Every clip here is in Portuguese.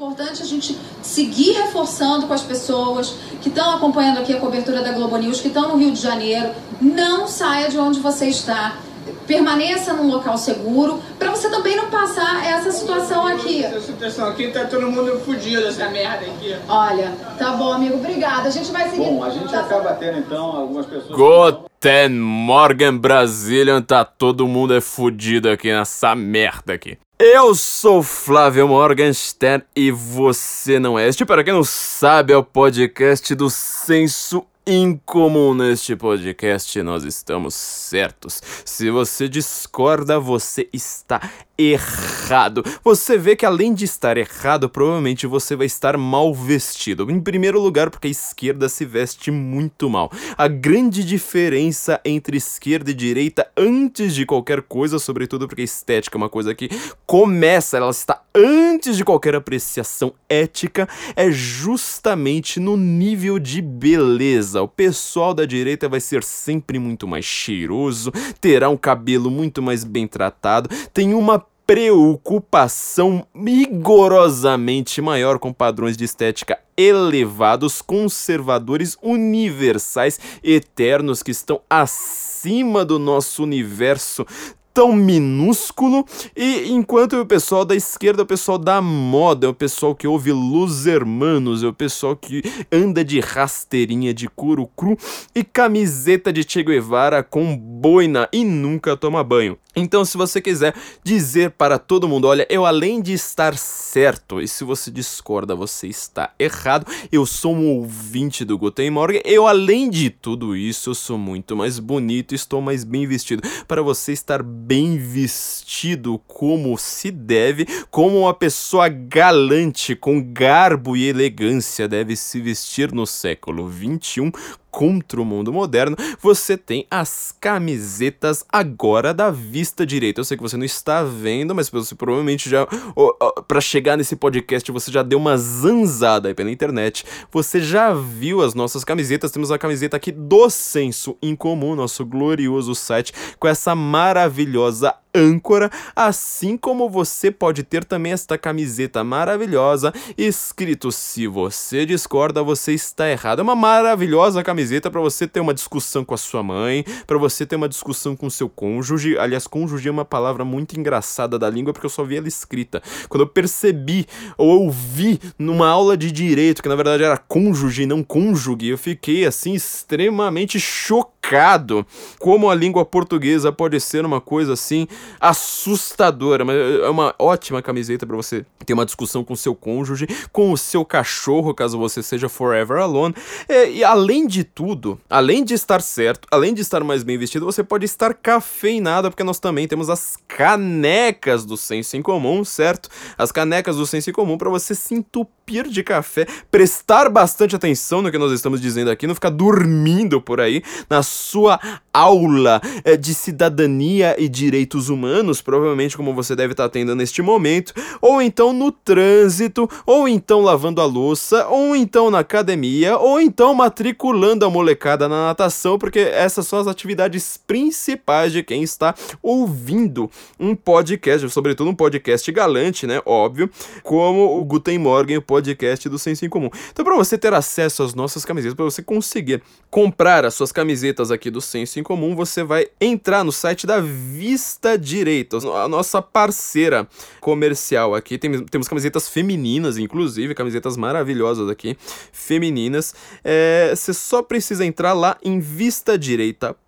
importante a gente seguir reforçando com as pessoas que estão acompanhando aqui a cobertura da Globo News, que estão no Rio de Janeiro. Não saia de onde você está. Permaneça num local seguro, para você também não passar essa situação aqui. Essa situação aqui tá todo mundo fudido dessa merda aqui. Olha, tá bom, amigo, obrigada. A gente vai seguir. Bom, a gente tá- acaba tendo então algumas pessoas. Guten Morgen Brasília, tá todo mundo é fudido aqui nessa merda aqui. Eu sou Flávio Morgenstern e você não é. Este, para quem não sabe, é o podcast do Senso Incomum. Neste podcast nós estamos certos. Se você discorda, você está errado. Você vê que além de estar errado, provavelmente você vai estar mal vestido. Em primeiro lugar, porque a esquerda se veste muito mal. A grande diferença entre esquerda e direita antes de qualquer coisa, sobretudo porque a estética é uma coisa que começa, ela está antes de qualquer apreciação ética, é justamente no nível de beleza. O pessoal da direita vai ser sempre muito mais cheiroso, terá um cabelo muito mais bem tratado, tem uma preocupação rigorosamente maior com padrões de estética elevados, conservadores, universais, eternos que estão acima do nosso universo tão minúsculo e enquanto o pessoal da esquerda, o pessoal da moda, é o pessoal que ouve Los Hermanos, é o pessoal que anda de rasteirinha de couro cru e camiseta de Che Guevara com boina e nunca toma banho. Então, se você quiser dizer para todo mundo, olha, eu além de estar certo, e se você discorda, você está errado, eu sou um ouvinte do Guten Morgen, eu além de tudo isso, sou muito mais bonito, estou mais bem vestido. Para você estar bem vestido como se deve, como uma pessoa galante, com garbo e elegância deve se vestir no século 21 contra o mundo moderno, você tem as camisetas agora da vista direita. Eu sei que você não está vendo, mas você provavelmente já para chegar nesse podcast você já deu uma zanzada aí pela internet. Você já viu as nossas camisetas? Temos a camiseta aqui do Senso em Comum, nosso glorioso site com essa maravilhosa âncora, assim como você pode ter também esta camiseta maravilhosa escrito se você discorda, você está errado. É uma maravilhosa camiseta para você ter uma discussão com a sua mãe, para você ter uma discussão com seu cônjuge. Aliás, cônjuge é uma palavra muito engraçada da língua porque eu só vi ela escrita. Quando eu percebi ou ouvi numa aula de direito que na verdade era cônjuge e não cônjuge, eu fiquei assim extremamente chocado como a língua portuguesa pode ser uma coisa assim assustadora, mas é uma ótima camiseta para você ter uma discussão com seu cônjuge, com o seu cachorro, caso você seja forever alone. É, e além de tudo, além de estar certo, além de estar mais bem vestido, você pode estar cafeinado, porque nós também temos as canecas do Senso em Comum, certo? As canecas do Senso em Comum para você se entupir de café, prestar bastante atenção no que nós estamos dizendo aqui, não ficar dormindo por aí na sua aula é, de cidadania e direitos humanos, provavelmente como você deve estar tendo neste momento, ou então no trânsito, ou então lavando a louça, ou então na academia, ou então matriculando a molecada na natação, porque essas são as atividades principais de quem está ouvindo um podcast, sobretudo um podcast galante, né? Óbvio, como o Guten Morgen, o podcast do Senso em Comum. Então, para você ter acesso às nossas camisetas, para você conseguir comprar as suas camisetas aqui do Senso em Comum, você vai entrar no site da Vista Direita, a nossa parceira comercial aqui. Tem, temos camisetas femininas, inclusive, camisetas maravilhosas aqui, femininas. É, você só precisa entrar lá em vistadireita.com.br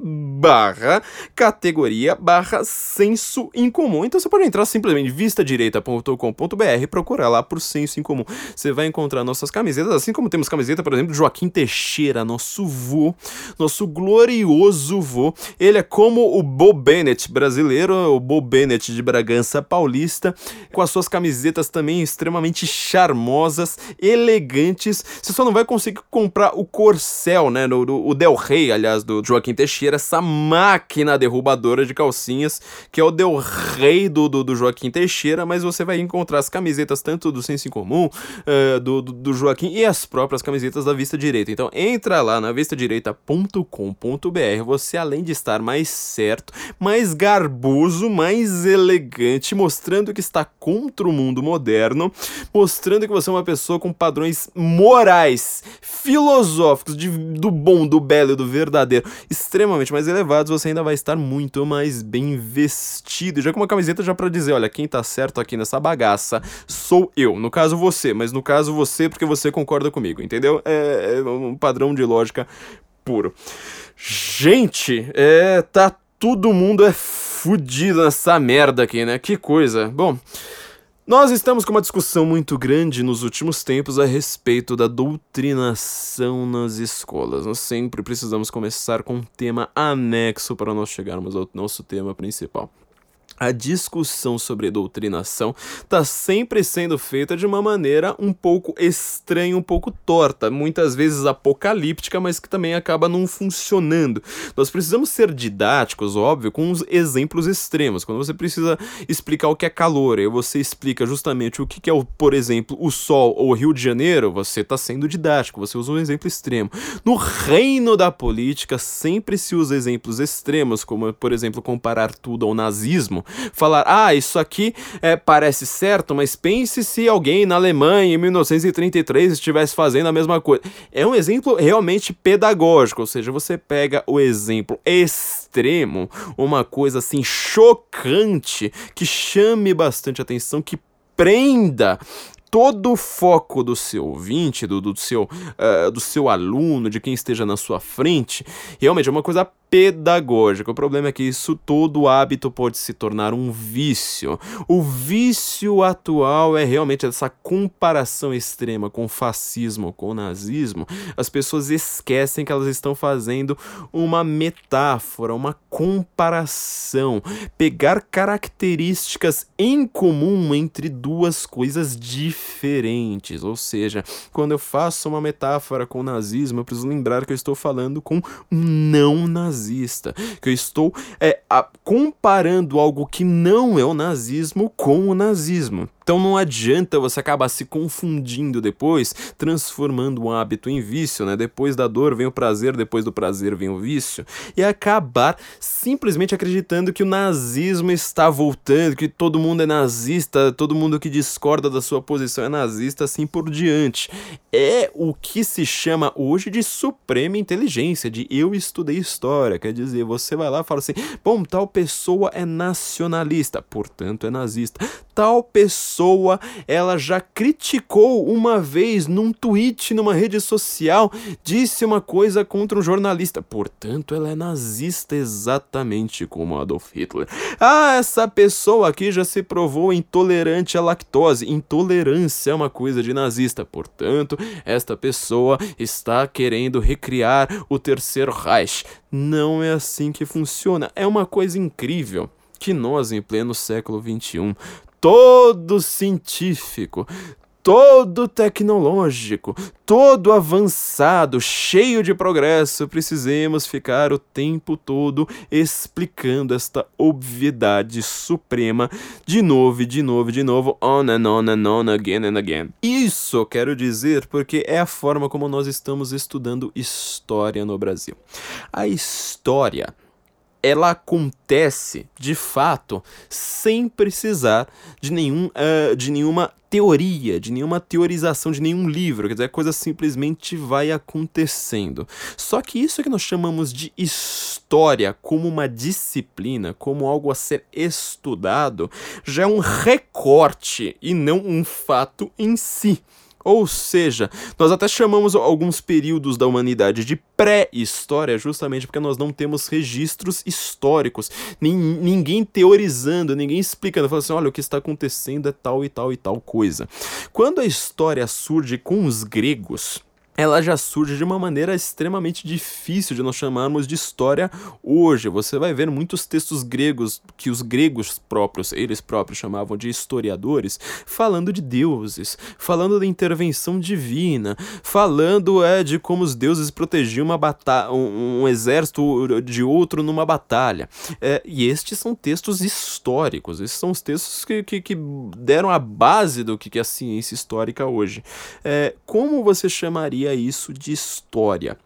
barra categoria barra senso em comum. Então você pode entrar simplesmente vistadireita.com.br procurar lá por senso em comum. Você vai encontrar nossas camisetas, assim como temos camiseta, por exemplo, Joaquim Teixeira, nosso vô, nosso glorioso vô. Ele é como o Bo Bennett brasileiro, o Bo Bennett de Bragança Paulista, com as suas camisetas também extremamente charmosas, elegantes. Você só não vai conseguir comprar o Corcel, né? Do, o Del Rey, aliás, do Joaquim Teixeira, essa máquina derrubadora de calcinhas, que é o Del Rey do, do, do Joaquim Teixeira, mas você vai encontrar as camisetas tanto do Senso em Comum, uh, do, do, do Joaquim e as próprias camisetas da Vista Direita. Então entra lá lá na vistadireita.com.br, você além de estar mais certo, mais garboso, mais elegante, mostrando que está contra o mundo moderno, mostrando que você é uma pessoa com padrões morais, filosóficos, de, do bom, do belo e do verdadeiro, extremamente mais elevados, você ainda vai estar muito mais bem vestido. Já com uma camiseta já para dizer, olha, quem tá certo aqui nessa bagaça sou eu. No caso você, mas no caso você porque você concorda comigo, entendeu? É, é um padrão de lógica puro. Gente, é, tá todo mundo é fudido nessa merda aqui, né? Que coisa. Bom, nós estamos com uma discussão muito grande nos últimos tempos a respeito da doutrinação nas escolas. Nós sempre precisamos começar com um tema anexo para nós chegarmos ao nosso tema principal a discussão sobre doutrinação está sempre sendo feita de uma maneira um pouco estranha, um pouco torta, muitas vezes apocalíptica, mas que também acaba não funcionando. Nós precisamos ser didáticos, óbvio, com uns exemplos extremos. Quando você precisa explicar o que é calor, e você explica justamente o que é, o, por exemplo, o Sol ou o Rio de Janeiro, você está sendo didático, você usa um exemplo extremo. No reino da política, sempre se usa exemplos extremos, como, por exemplo, comparar tudo ao nazismo falar, ah, isso aqui é, parece certo, mas pense se alguém na Alemanha em 1933 estivesse fazendo a mesma coisa. É um exemplo realmente pedagógico, ou seja, você pega o exemplo extremo, uma coisa assim chocante, que chame bastante atenção, que prenda todo o foco do seu ouvinte, do, do, seu, uh, do seu aluno, de quem esteja na sua frente, realmente é uma coisa pedagógica. O problema é que isso todo hábito pode se tornar um vício. O vício atual é realmente essa comparação extrema com o fascismo, com o nazismo. As pessoas esquecem que elas estão fazendo uma metáfora, uma comparação, pegar características em comum entre duas coisas diferentes. Ou seja, quando eu faço uma metáfora com o nazismo, eu preciso lembrar que eu estou falando com um não nazismo nazista, que eu estou é, a, comparando algo que não é o nazismo com o nazismo. Então não adianta você acabar se confundindo depois, transformando um hábito em vício, né? Depois da dor vem o prazer, depois do prazer vem o vício, e acabar simplesmente acreditando que o nazismo está voltando, que todo mundo é nazista, todo mundo que discorda da sua posição é nazista, assim por diante. É o que se chama hoje de suprema inteligência, de eu estudei história, quer dizer, você vai lá e fala assim: "Bom, tal pessoa é nacionalista, portanto é nazista. Tal pessoa ela já criticou uma vez num tweet, numa rede social, disse uma coisa contra um jornalista. Portanto, ela é nazista exatamente como Adolf Hitler. Ah, essa pessoa aqui já se provou intolerante à lactose. Intolerância é uma coisa de nazista. Portanto, esta pessoa está querendo recriar o Terceiro Reich. Não é assim que funciona. É uma coisa incrível que nós, em pleno século XXI, todo científico, todo tecnológico, todo avançado, cheio de progresso, precisemos ficar o tempo todo explicando esta obviedade suprema de novo, de novo, de novo, on and on and on, again and again. Isso quero dizer porque é a forma como nós estamos estudando história no Brasil. A história ela acontece de fato sem precisar de, nenhum, uh, de nenhuma teoria, de nenhuma teorização, de nenhum livro, quer dizer, a coisa simplesmente vai acontecendo. Só que isso que nós chamamos de história como uma disciplina, como algo a ser estudado, já é um recorte e não um fato em si. Ou seja, nós até chamamos alguns períodos da humanidade de pré-história, justamente porque nós não temos registros históricos, ninguém teorizando, ninguém explicando, falando assim: olha, o que está acontecendo é tal e tal e tal coisa. Quando a história surge com os gregos, ela já surge de uma maneira extremamente difícil de nós chamarmos de história hoje. Você vai ver muitos textos gregos que os gregos próprios, eles próprios chamavam de historiadores, falando de deuses, falando da intervenção divina, falando é de como os deuses protegiam uma batalha, um, um, exército de outro numa batalha. É, e estes são textos históricos, esses são os textos que, que, que deram a base do que é a ciência histórica hoje. É, como você chamaria isso de história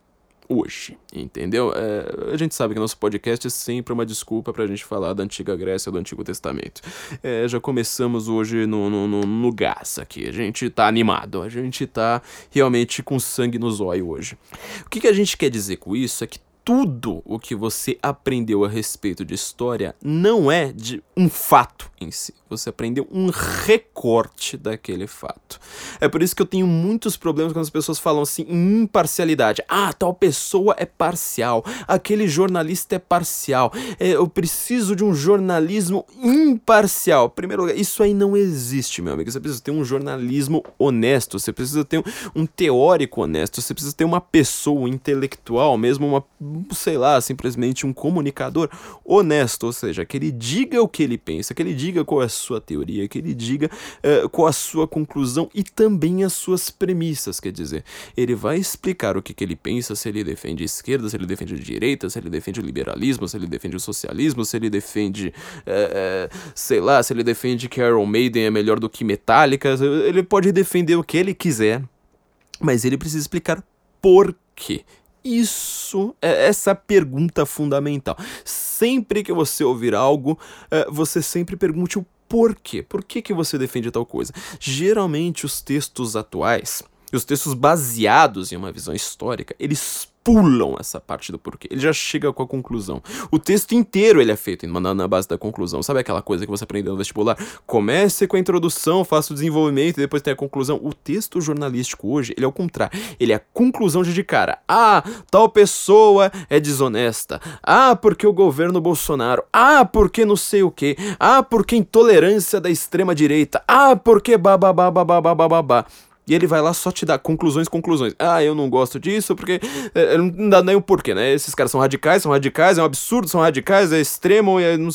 hoje, entendeu? É, a gente sabe que nosso podcast é sempre uma desculpa pra gente falar da antiga Grécia, do Antigo Testamento. É, já começamos hoje no, no, no, no, gás aqui, a gente tá animado, a gente tá realmente com sangue nos olhos hoje. O que, que a gente quer dizer com isso é que tudo o que você aprendeu a respeito de história não é de um fato em si. Você aprendeu um recorte daquele fato. É por isso que eu tenho muitos problemas quando as pessoas falam assim imparcialidade. Ah, tal pessoa é parcial. Aquele jornalista é parcial. É, eu preciso de um jornalismo imparcial. Primeiro lugar, isso aí não existe, meu amigo. Você precisa ter um jornalismo honesto. Você precisa ter um, teórico honesto. Você precisa ter uma pessoa intelectual, mesmo uma sei lá, simplesmente um comunicador honesto, ou seja, que ele diga o que ele pensa, que ele diga qual é a sua teoria, que ele diga uh, qual a sua conclusão e também as suas premissas, quer dizer, ele vai explicar o que, que ele pensa, se ele defende esquerda, se ele defende direita, se ele defende o liberalismo, se ele defende o socialismo, se ele defende, uh, uh, sei lá, se ele defende que Iron Maiden é melhor do que Metallica, ele pode defender o que ele quiser, mas ele precisa explicar por quê. Isso é essa pergunta fundamental. Sempre que você ouvir algo, é, você sempre pergunte o porquê. Por que, que você defende tal coisa? Geralmente os textos atuais, os textos baseados em uma visão histórica, eles pulam essa parte do porquê. Ele já chega com a conclusão. O texto inteiro ele é feito na, base da conclusão. Sabe aquela coisa que você aprendeu no vestibular? Comece com a introdução, faça o desenvolvimento e depois tem a conclusão. O texto jornalístico hoje, ele é o contrário. Ele é a conclusão de, cara. Ah, tal pessoa é desonesta. Ah, porque o governo Bolsonaro. Ah, porque não sei o que. Ah, porque intolerância da extrema direita. Ah, porque bababá, bababá, bababá. E ele vai lá só te dar conclusões, conclusões. Ah, eu não gosto disso porque é, não dá nem o porquê, né? Esses caras são radicais, são radicais, é um absurdo, são radicais, é extremo, é, não,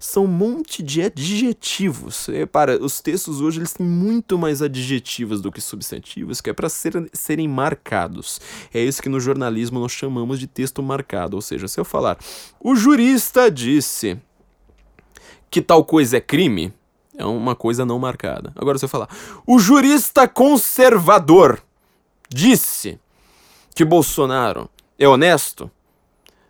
são um monte de adjetivos. E, para, os textos hoje eles têm muito mais adjetivos do que substantivos, que é para ser, serem marcados. É isso que no jornalismo nós chamamos de texto marcado. Ou seja, se eu falar, o jurista disse que tal coisa é crime, é uma coisa não marcada. Agora, se eu falar, o jurista conservador disse que Bolsonaro é honesto,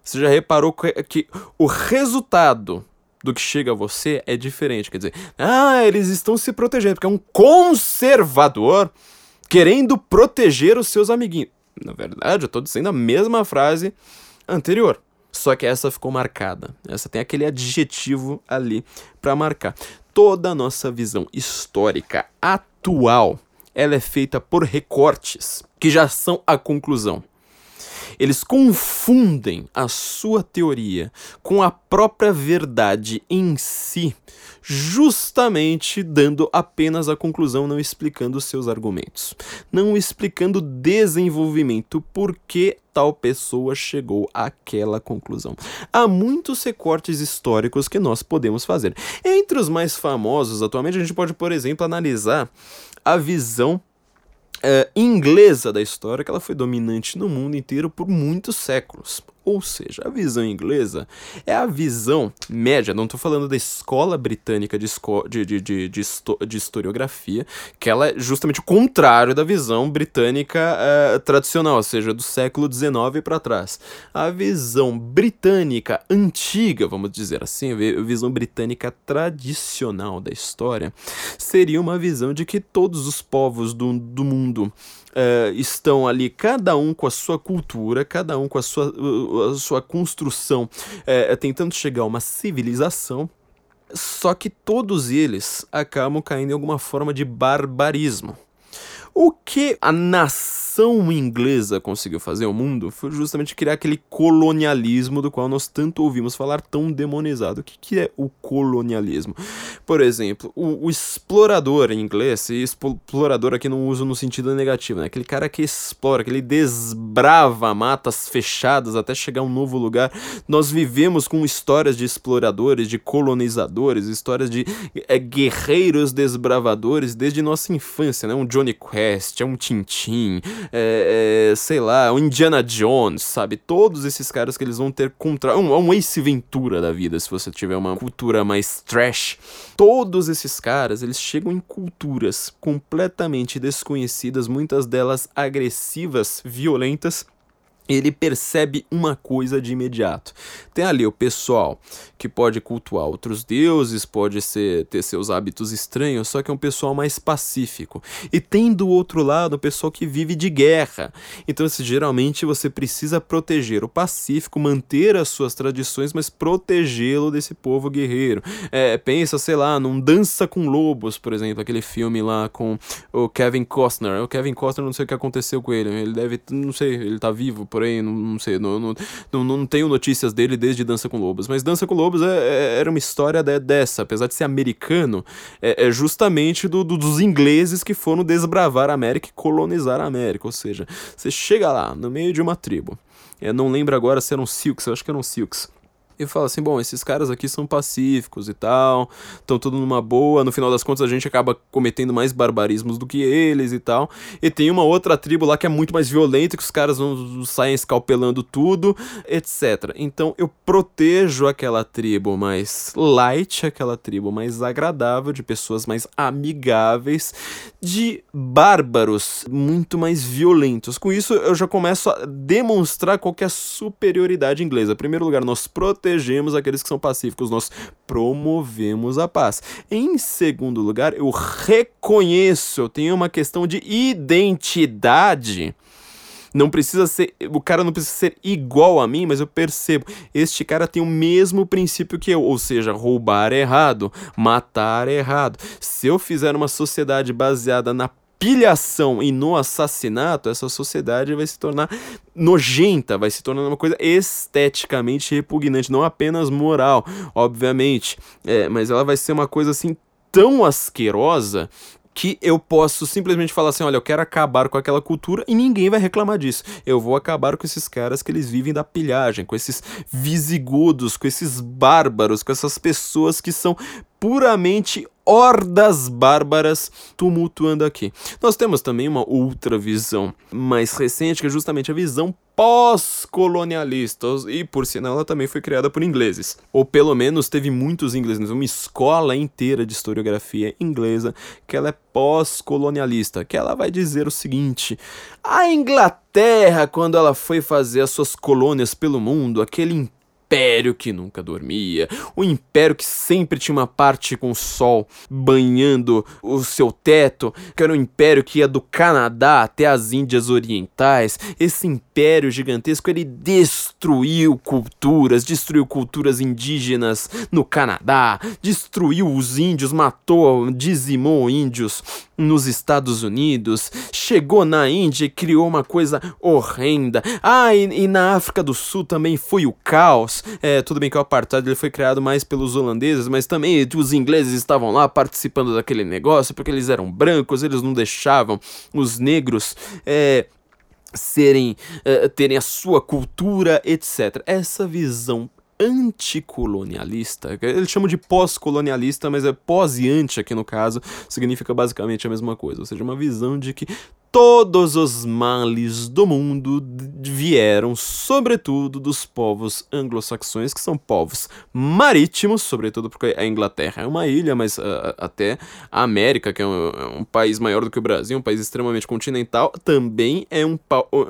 você já reparou que, o resultado do que chega a você é diferente. Quer dizer, ah, eles estão se protegendo, porque é um conservador querendo proteger os seus amiguinhos. Na verdade, eu estou dizendo a mesma frase anterior. Só que essa ficou marcada. Essa tem aquele adjetivo ali para marcar toda a nossa visão histórica atual, ela é feita por recortes que já são a conclusão. Eles confundem a sua teoria com a própria verdade em si, justamente dando apenas a conclusão, não explicando seus argumentos, não explicando o desenvolvimento, por que tal pessoa chegou àquela conclusão. Há muitos recortes históricos que nós podemos fazer. Entre os mais famosos, atualmente, a gente pode, por exemplo, analisar a visão uh, inglesa da história, que ela foi dominante no mundo inteiro por muitos séculos. Ou seja, a visão inglesa é a visão média, não estou falando da escola britânica de, esco de, de, de, de, de, historiografia, que ela é justamente o contrário da visão britânica uh, tradicional, ou seja, do século XIX para trás. A visão britânica antiga, vamos dizer assim, a visão britânica tradicional da história, seria uma visão de que todos os povos do, do mundo uh, estão ali, cada um com a sua cultura, cada um com a sua, uh, a sua construção, uh, tentando chegar a uma civilização. Só que todos eles acabam caindo em alguma forma de barbarismo. O que a nação inglesa conseguiu fazer ao mundo foi justamente criar aquele colonialismo do qual nós tanto ouvimos falar tão demonizado. O que, que é o colonialismo? Por exemplo, o, o explorador em inglês, e explorador aqui não uso no sentido negativo, né? Aquele cara que explora, que ele desbrava matas fechadas até chegar a um novo lugar. Nós vivemos com histórias de exploradores, de colonizadores, histórias de é, guerreiros desbravadores desde nossa infância, né? Um Johnny Quest, é um Tintin, é, é, sei lá, um Indiana Jones, sabe? Todos esses caras que eles vão ter contra. Um, um Ace Ventura da vida, se você tiver uma cultura mais trash. Todos esses caras, eles chegam em culturas completamente desconhecidas, muitas delas agressivas, violentas ele percebe uma coisa de imediato. Tem ali o pessoal que pode cultuar outros deuses, pode ser, ter seus hábitos estranhos, só que é um pessoal mais pacífico. E tem do outro lado o pessoal que vive de guerra. Então, assim, geralmente você precisa proteger o pacífico, manter as suas tradições, mas protegê-lo desse povo guerreiro. É, pensa, sei lá, num Dança com Lobos, por exemplo, aquele filme lá com o Kevin Costner. O Kevin Costner, não sei o que aconteceu com ele. Ele deve, não sei, ele tá vivo porém, não, não sei, não, não, não, não, tenho notícias dele desde Dança com Lobos. Mas Dança com Lobos é, é, era uma história de, dessa, apesar de ser americano, é, é justamente do, do, dos ingleses que foram desbravar a América e colonizar a América. Ou seja, você chega lá, no meio de uma tribo. Eu não lembro agora se eram Silks, eu acho que eram Silks e fala assim: bom, esses caras aqui são pacíficos e tal, estão tudo numa boa. No final das contas, a gente acaba cometendo mais barbarismos do que eles e tal. E tem uma outra tribo lá que é muito mais violenta, que os caras vão, saem escalpelando tudo, etc. Então eu protejo aquela tribo mais light, aquela tribo mais agradável, de pessoas mais amigáveis, de bárbaros muito mais violentos. Com isso, eu já começo a demonstrar qual é a superioridade inglesa. Em primeiro lugar, nós protegemos protegemos aqueles que são pacíficos, nós promovemos a paz. Em segundo lugar, eu reconheço, eu tenho uma questão de identidade. Não precisa ser. O cara não precisa ser igual a mim, mas eu percebo. Este cara tem o mesmo princípio que eu. Ou seja, roubar é errado, matar é errado. Se eu fizer uma sociedade baseada na pilhação e no assassinato, essa sociedade vai se tornar nojenta, vai se tornar uma coisa esteticamente repugnante, não apenas moral, obviamente, é, mas ela vai ser uma coisa assim tão asquerosa que eu posso simplesmente falar assim, olha, eu quero acabar com aquela cultura e ninguém vai reclamar disso. Eu vou acabar com esses caras que eles vivem da pilhagem, com esses visigodos, com esses bárbaros, com essas pessoas que são puramente hordas bárbaras tumultuando aqui. Nós temos também uma outra visão mais recente, que é justamente a visão pós-colonialista, e por sinal ela também foi criada por ingleses, ou pelo menos teve muitos ingleses, uma escola inteira de historiografia inglesa que ela é pós-colonialista, que ela vai dizer o seguinte: a Inglaterra, quando ela foi fazer as suas colônias pelo mundo, aquele império que nunca dormia, o império que sempre tinha uma parte com o sol banhando o seu teto, que era um império que ia do Canadá até as Índias Orientais. Esse império gigantesco ele destruiu culturas, destruiu culturas indígenas no Canadá, destruiu os índios, matou, dizimou índios nos Estados Unidos, chegou na Índia e criou uma coisa horrenda. Ah, e, e na África do Sul também foi o caos. É, tudo bem que o apartheid ele foi criado mais pelos holandeses, mas também os ingleses estavam lá participando daquele negócio porque eles eram brancos, eles não deixavam os negros é, serem uh, terem a sua cultura, etc. Essa visão anticolonialista, eles chamam de pós-colonialista, mas é pós e anti aqui no caso, significa basicamente a mesma coisa, ou seja, uma visão de que todos os males do mundo vieram, sobretudo, dos povos anglo-saxões, que são povos marítimos, sobretudo porque a Inglaterra é uma ilha, mas uh, até a América, que é um, é um, país maior do que o Brasil, um país extremamente continental, também é um,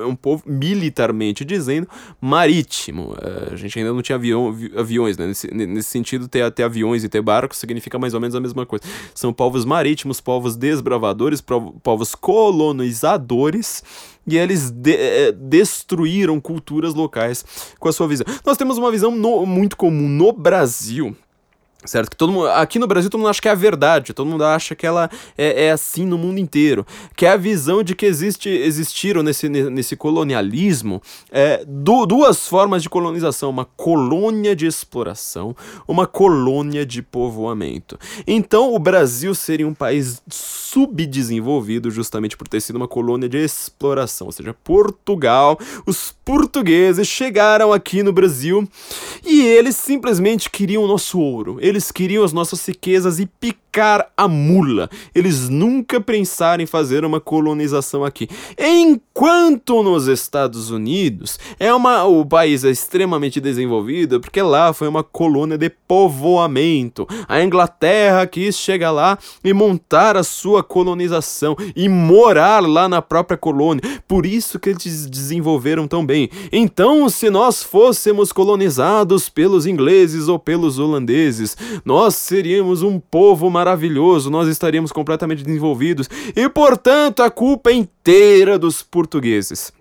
é um povo, militarmente dizendo, marítimo. Uh, a gente ainda não tinha avião, aviões, né? Nesse, nesse sentido, ter, ter aviões e ter barcos significa mais ou menos a mesma coisa. São povos marítimos, povos desbravadores, povos colonizados colonizadores e eles de eh, destruíram culturas locais com a sua visão. Nós temos uma visão no, muito comum no Brasil Certo? Que todo mundo, aqui no Brasil todo mundo acha que é a verdade, todo mundo acha que ela é, é assim no mundo inteiro. Que é a visão de que existe, existiram nesse, nesse colonialismo é, du, duas formas de colonização: uma colônia de exploração, uma colônia de povoamento. Então o Brasil seria um país subdesenvolvido justamente por ter sido uma colônia de exploração. Ou seja, Portugal, os portugueses chegaram aqui no Brasil e eles simplesmente queriam o nosso ouro. Eles queriam as nossas riquezas e secar a mula. Eles nunca pensaram em fazer uma colonização aqui. Enquanto nos Estados Unidos é uma, o país é extremamente desenvolvido porque lá foi uma colônia de povoamento. A Inglaterra quis chegar lá e montar a sua colonização e morar lá na própria colônia. Por isso que eles desenvolveram tão bem. Então, se nós fôssemos colonizados pelos ingleses ou pelos holandeses, nós seríamos um povo maravilhoso, nós estaríamos completamente desenvolvidos e, portanto, a culpa é inteira dos portugueses.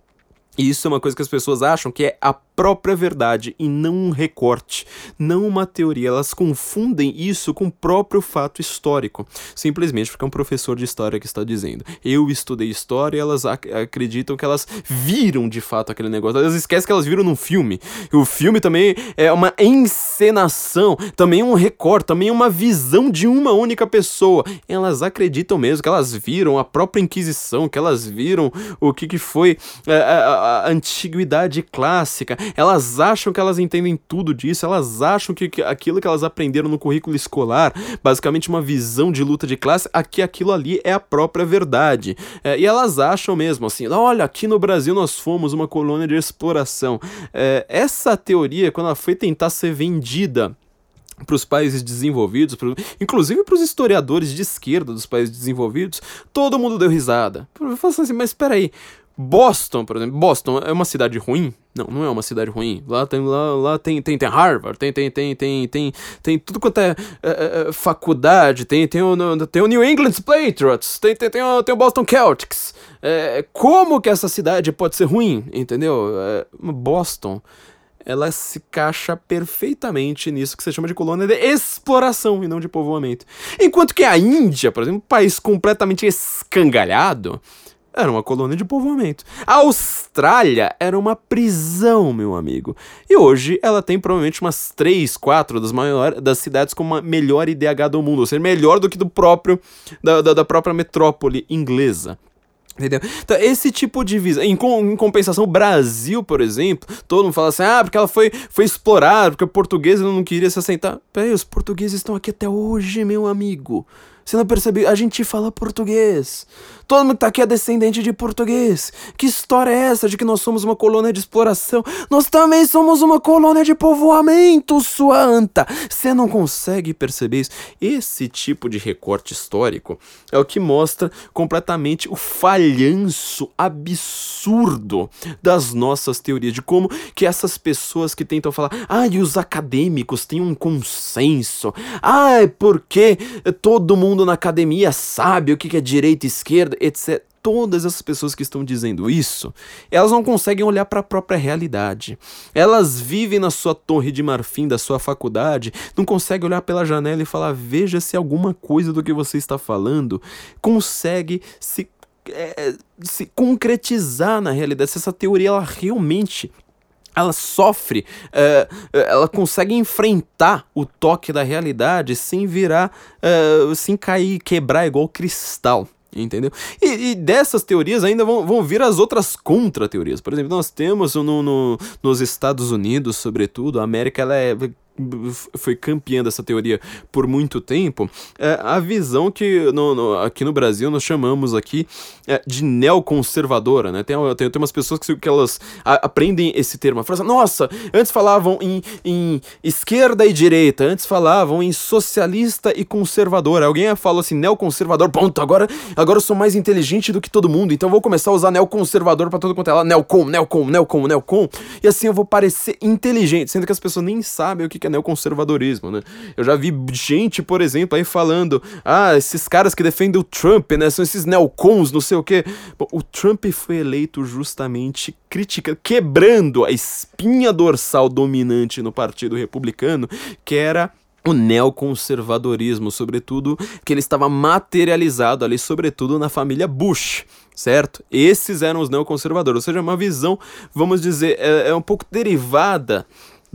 E isso é uma coisa que as pessoas acham que é a própria verdade e não um recorte, não uma teoria. Elas confundem isso com o próprio fato histórico, simplesmente porque é um professor de história que está dizendo. Eu estudei história e elas ac acreditam que elas viram de fato aquele negócio. Elas esquecem que elas viram num filme. E o filme também é uma encenação, também um recorte, também uma visão de uma única pessoa. Elas acreditam mesmo que elas viram a própria Inquisição, que elas viram o que, que foi a, é, a, a antiguidade clássica elas acham que elas entendem tudo disso, elas acham que, que aquilo que elas aprenderam no currículo escolar, basicamente uma visão de luta de classe, aqui aquilo ali é a própria verdade. É, e elas acham mesmo assim, olha, aqui no Brasil nós fomos uma colônia de exploração. É, essa teoria, quando ela foi tentar ser vendida para os países desenvolvidos, pro, inclusive para os historiadores de esquerda dos países desenvolvidos, todo mundo deu risada. Eu falo assim, mas espera aí, Boston, por exemplo, Boston é uma cidade ruim? Não, não é uma cidade ruim. Lá tem, lá, lá tem, tem, tem Harvard, tem, tem, tem, tem, tem, tem tudo quanto é, é, é faculdade, tem, tem, o, tem o New England Patriots, tem, tem, tem, o, tem o Boston Celtics. É, como que essa cidade pode ser ruim, entendeu? É, Boston, ela se caixa perfeitamente nisso que você chama de colônia de exploração e não de povoamento. Enquanto que a Índia, por exemplo, um país completamente escangalhado, era uma colônia de povoamento. A Austrália era uma prisão, meu amigo. E hoje ela tem provavelmente umas 3, 4 das maiores das cidades com uma melhor IDH do mundo, ou seja, melhor do que do próprio da, da, da própria metrópole inglesa. Entendeu? Então, esse tipo de visão. Em, em, compensação, o Brasil, por exemplo, todo mundo fala assim: ah, porque ela foi, foi explorada, porque o português não queria se assentar. Peraí, os portugueses estão aqui até hoje, meu amigo. Você não percebeu? A gente fala português. Todo mundo que tá aqui é descendente de português. Que história é essa de que nós somos uma colônia de exploração? Nós também somos uma colônia de povoamento, sua anta. Você não consegue perceber isso? Esse tipo de recorte histórico é o que mostra completamente o falhanço absurdo das nossas teorias, de como que essas pessoas que tentam falar, ah, e os acadêmicos têm um consenso, ah, é porque todo mundo na academia sabe o que é direita e esquerda, etc. Todas essas pessoas que estão dizendo isso, elas não conseguem olhar para a própria realidade. Elas vivem na sua torre de marfim da sua faculdade, não conseguem olhar pela janela e falar: veja se alguma coisa do que você está falando consegue se, é, se concretizar na realidade, se essa teoria ela realmente ela sofre, uh, ela consegue enfrentar o toque da realidade sem virar, sem cair, quebrar igual cristal entendeu? E, e, dessas teorias ainda vão, vão vir as outras contra-teorias. Por exemplo, nós temos no, no, nos Estados Unidos, sobretudo, a América ela é foi campeã dessa teoria por muito tempo, é a visão que no, no, aqui no Brasil nós chamamos aqui é, de neoconservadora, né? Tem, tem, tem umas pessoas que, que elas a, aprendem esse termo, falam assim, nossa, antes falavam em, em esquerda e direita, antes falavam em socialista e conservador, alguém fala assim, neoconservador, ponto, agora, agora eu sou mais inteligente do que todo mundo, então vou começar a usar neoconservador para todo quanto é lá, neocon, neocon, neocon, neocon, e assim eu vou parecer inteligente, sendo que as pessoas nem sabem o que é neoconservadorismo, né? Eu já vi gente, por exemplo, aí falando, ah, esses caras que defendem o Trump, né, são esses neocons, não sei o quê. Bom, o Trump foi eleito justamente critica, quebrando a espinha dorsal dominante no Partido Republicano, que era o neoconservadorismo, sobretudo, que ele estava materializado ali, sobretudo na família Bush, certo? Esses eram os neoconservadores, ou seja, uma visão, vamos dizer, é, é um pouco derivada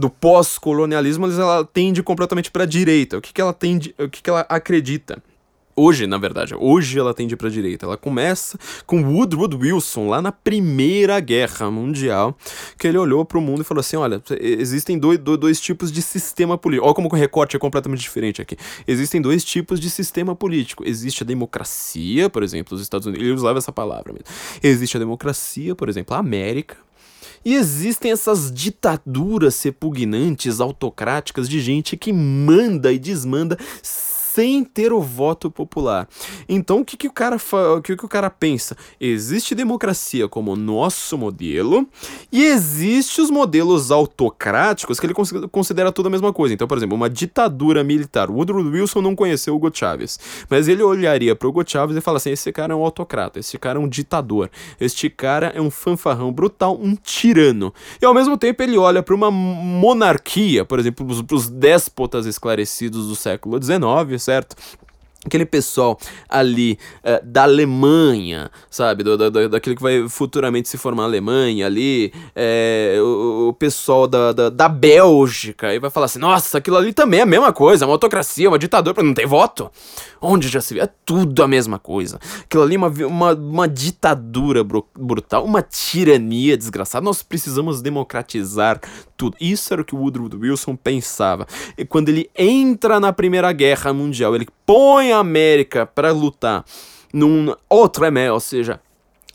do pós-colonialismo, ela tende completamente para a direita. O que, que ela tende, o que, que ela acredita? Hoje, na verdade, hoje ela tende para a direita. Ela começa com Woodrow Wilson lá na Primeira Guerra Mundial, que ele olhou para o mundo e falou assim: olha, existem dois, dois tipos de sistema político. Olha como o recorte é completamente diferente aqui. Existem dois tipos de sistema político. Existe a democracia, por exemplo, os Estados Unidos. Ele usava essa palavra mesmo. Existe a democracia, por exemplo, a América. E existem essas ditaduras repugnantes, autocráticas de gente que manda e desmanda sem ter o voto popular. Então o que, que, o, cara o que, que o cara pensa? Existe democracia como nosso modelo e existe os modelos autocráticos que ele considera tudo a mesma coisa. Então, por exemplo, uma ditadura militar. Woodrow Wilson não conheceu Hugo Chávez, mas ele olharia para Hugo Chávez e fala assim: esse cara é um autocrata, esse cara é um ditador, este cara é um fanfarrão brutal, um tirano. E ao mesmo tempo ele olha para uma monarquia, por exemplo, para os déspotas esclarecidos do século XIX, certo? Aquele pessoal ali uh, da Alemanha, sabe, do, do, daquele que vai futuramente se formar Alemanha ali, é, o, o, pessoal da, da, da, Bélgica, e vai falar assim, nossa, aquilo ali também é a mesma coisa, uma autocracia, uma ditadura, não tem voto. Onde já se vê? É tudo a mesma coisa. Aquilo ali é uma, uma, uma ditadura brutal, uma tirania desgraçada. Nós precisamos democratizar tudo. Isso era o que o Woodrow Wilson pensava. E quando ele entra na Primeira Guerra Mundial, ele põe a América para lutar num outro ou seja,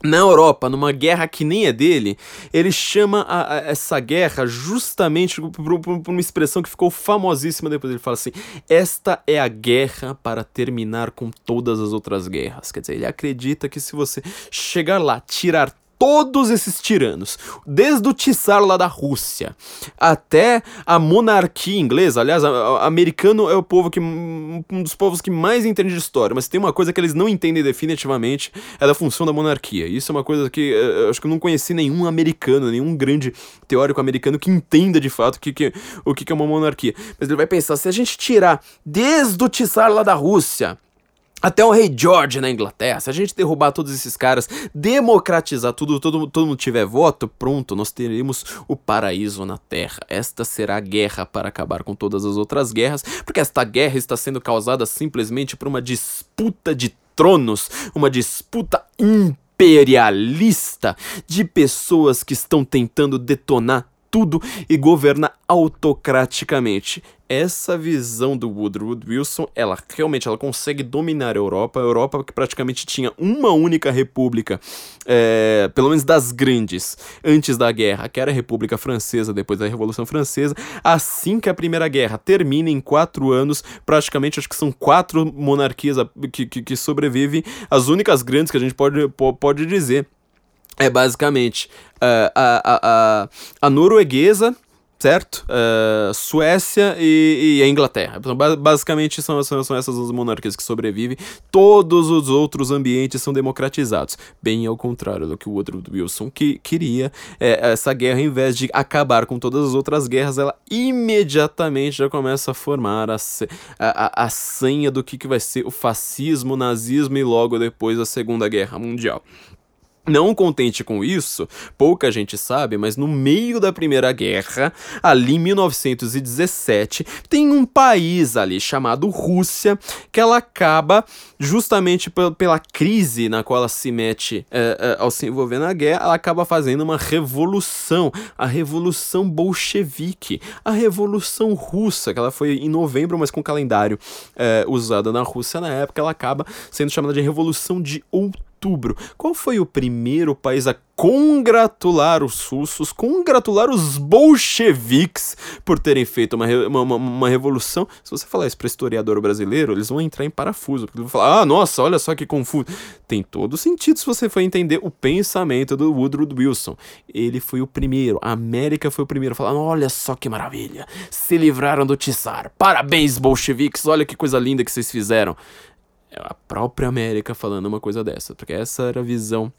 na Europa, numa guerra que nem é dele, ele chama a, a, essa guerra justamente por, por, por, uma expressão que ficou famosíssima depois. Ele fala assim: Esta é a guerra para terminar com todas as outras guerras. Quer dizer, ele acredita que se você chegar lá, tirar todos esses tiranos, desde o Tsar lá da Rússia até a monarquia inglesa. Aliás, a, a, americano é o povo que um dos povos que mais entende de história, mas tem uma coisa que eles não entendem definitivamente é da função da monarquia. Isso é uma coisa que eh, eu acho que eu não conheci nenhum americano, nenhum grande teórico americano que entenda de fato que, que, o que, que é uma monarquia. Mas ele vai pensar, se a gente tirar desde o Tsar lá da Rússia até o rei George na Inglaterra, se a gente derrubar todos esses caras, democratizar tudo, todo, todo mundo tiver voto, pronto, nós teremos o paraíso na Terra. Esta será a guerra para acabar com todas as outras guerras, porque esta guerra está sendo causada simplesmente por uma disputa de tronos, uma disputa imperialista de pessoas que estão tentando detonar tudo e governa autocraticamente. Essa visão do Woodrow Wilson, ela realmente ela consegue dominar a Europa. A Europa que praticamente tinha uma única república, é, pelo menos das grandes, antes da guerra, que era a República Francesa, depois da Revolução Francesa. Assim que a Primeira Guerra termina em quatro anos, praticamente acho que são quatro monarquias que, que, que sobrevivem. As únicas grandes que a gente pode, pode dizer é basicamente uh, a, a, a, a norueguesa, certo? Uh, Suécia e, e, a Inglaterra. Então, basicamente são, são, essas as monarquias que sobrevivem. Todos os outros ambientes são democratizados. Bem ao contrário do que o outro Wilson que, queria. É, essa guerra, em vez de acabar com todas as outras guerras, ela imediatamente já começa a formar a, a, a senha do que, que vai ser o fascismo, o nazismo e logo depois a Segunda Guerra Mundial. Não contente com isso, pouca gente sabe, mas no meio da Primeira Guerra, ali em 1917, tem um país ali chamado Rússia que ela acaba, justamente pela crise na qual ela se mete é, é, ao se envolver na guerra, ela acaba fazendo uma revolução, a Revolução Bolchevique, a Revolução Russa, que ela foi em novembro, mas com calendário é, usado na Rússia na época, ela acaba sendo chamada de Revolução de Outubro outubro. Qual foi o primeiro país a congratular os russos, congratular os bolcheviques por terem feito uma, uma, uma revolução? Se você falar isso para historiador brasileiro, eles vão entrar em parafuso, porque vão falar: ah, nossa, olha só que confuso. Tem todo sentido se você for entender o pensamento do Woodrow Wilson. Ele foi o primeiro, a América foi o primeiro falar: olha só que maravilha, se livraram do Tsar, parabéns, bolcheviques, olha que coisa linda que vocês fizeram. É a própria América falando uma coisa dessa, porque essa era a visão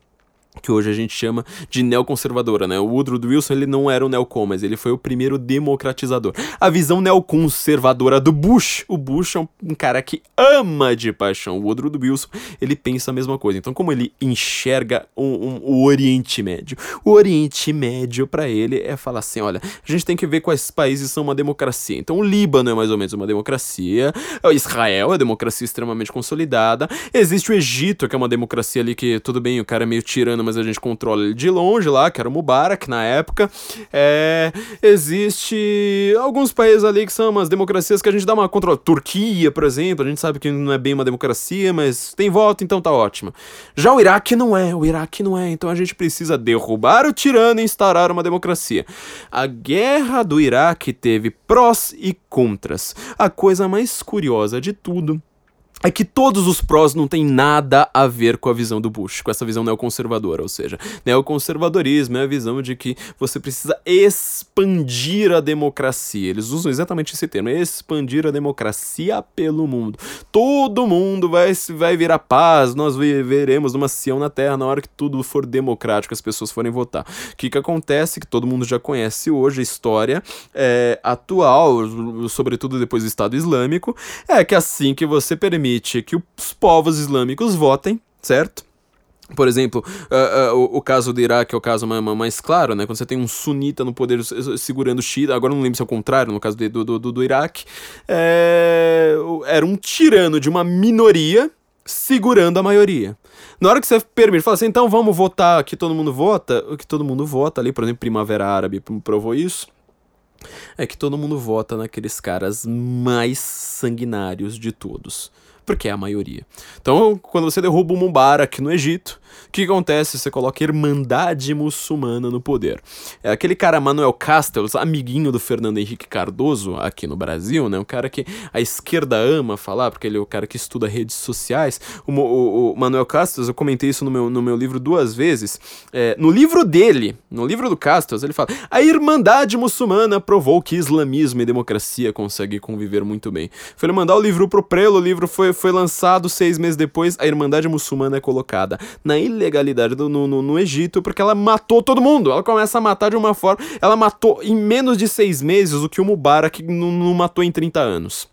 que hoje a gente chama de neoconservadora, né? O Woodrow Wilson, ele não era o neocon, mas ele foi o primeiro democratizador. A visão neoconservadora do Bush, o Bush é um, um cara que ama de paixão. O Woodrow Wilson, ele pensa a mesma coisa. Então, como ele enxerga um, um, o Oriente Médio? O Oriente Médio, para ele, é falar assim, olha, a gente tem que ver quais países são uma democracia. Então, o Líbano é mais ou menos uma democracia, Israel é democracia extremamente consolidada, existe o Egito, que é uma democracia ali que, tudo bem, o cara é meio tirano, mas a gente controla ele de longe lá, que era o Mubarak na época. É, existe alguns países ali que são umas democracias que a gente dá uma controla. Turquia, por exemplo, a gente sabe que não é bem uma democracia, mas tem voto, então tá ótimo. Já o Iraque não é, o Iraque não é, então a gente precisa derrubar o tirano e instaurar uma democracia. A guerra do Iraque teve prós e contras. A coisa mais curiosa de tudo é que todos os prós não têm nada a ver com a visão do Bush, com essa visão neoconservadora, ou seja, neoconservadorismo é a visão de que você precisa expandir a democracia. Eles usam exatamente esse termo, expandir a democracia pelo mundo. Todo mundo vai, vai virar paz, nós veremos uma Sião na Terra na hora que tudo for democrático, as pessoas forem votar. O que, que acontece, que todo mundo já conhece hoje, a história é, atual, sobretudo depois do Estado Islâmico, é que assim que você permite permite que os povos islâmicos votem, certo? Por exemplo, uh, uh, o, o, caso do Iraque é o caso mais, mais, claro, né? Quando você tem um sunita no poder segurando o Shia, agora não lembro se é o contrário, no caso do, do, do, do Iraque, é, era um tirano de uma minoria segurando a maioria. Na hora que você permite, fala assim, então vamos votar, que todo mundo vota, o que todo mundo vota ali, por exemplo, Primavera Árabe provou isso, é que todo mundo vota naqueles caras mais sanguinários de todos porque é a maioria. Então, quando você derruba o Mubarak no Egito, o que acontece? Você coloca a Irmandade Muçulmana no poder. É aquele cara Manuel Castells, amiguinho do Fernando Henrique Cardoso aqui no Brasil, né? Um cara que a esquerda ama falar, porque ele é o cara que estuda redes sociais. O, o, o Manuel Castells, eu comentei isso no meu, no meu livro duas vezes. É, no livro dele, no livro do Castells, ele fala: a Irmandade Muçulmana provou que islamismo e democracia conseguem conviver muito bem. Foi ele mandar o livro pro Prelo, o livro foi, foi lançado seis meses depois, a Irmandade Muçulmana é colocada na ilegalidade do, no, no, no, Egito, porque ela matou todo mundo. Ela começa a matar de uma forma. Ela matou em menos de seis meses o que o Mubarak não, matou em 30 anos.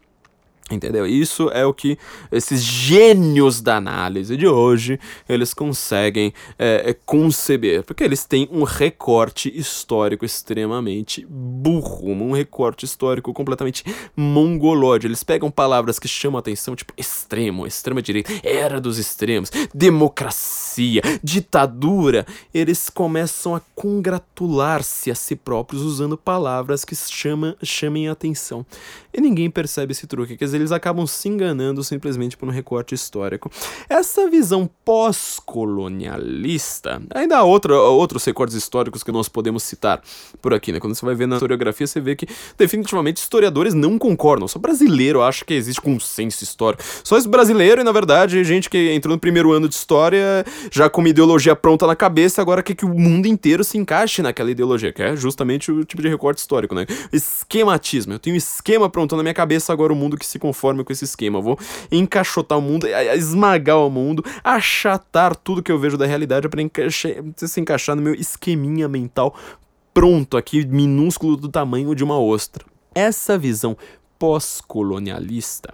Entendeu? Isso é o que esses gênios da análise de hoje eles conseguem é, é, conceber, porque eles têm um recorte histórico extremamente burro, um recorte histórico completamente mongolóide. Eles pegam palavras que chamam atenção, tipo extremo, extrema direita, era dos extremos, democracia, ditadura. Eles começam a congratular-se a si próprios usando palavras que chama, chamem a atenção. E ninguém percebe esse truque, quer eles acabam se enganando simplesmente por um recorte histórico. Essa visão pós-colonialista, ainda há outros recortes históricos que nós podemos citar por aqui, né? Quando você vai ver na historiografia, você vê que definitivamente historiadores não concordam. Só brasileiro acha que existe consenso histórico. Só esse brasileiro e, na verdade, gente que entrou no primeiro ano de história já com uma ideologia pronta na cabeça, agora quer que o mundo inteiro se encaixe naquela ideologia, que é justamente o tipo de recorte histórico, né? Esquematismo. Eu tenho um esquema pronto na minha cabeça, agora o mundo que se conforme com esse esquema. Eu vou encaixotar o mundo, esmagar o mundo, achatar tudo que eu vejo da realidade para se encaixar no meu esqueminha mental pronto aqui, minúsculo do tamanho de uma ostra. Essa visão pós-colonialista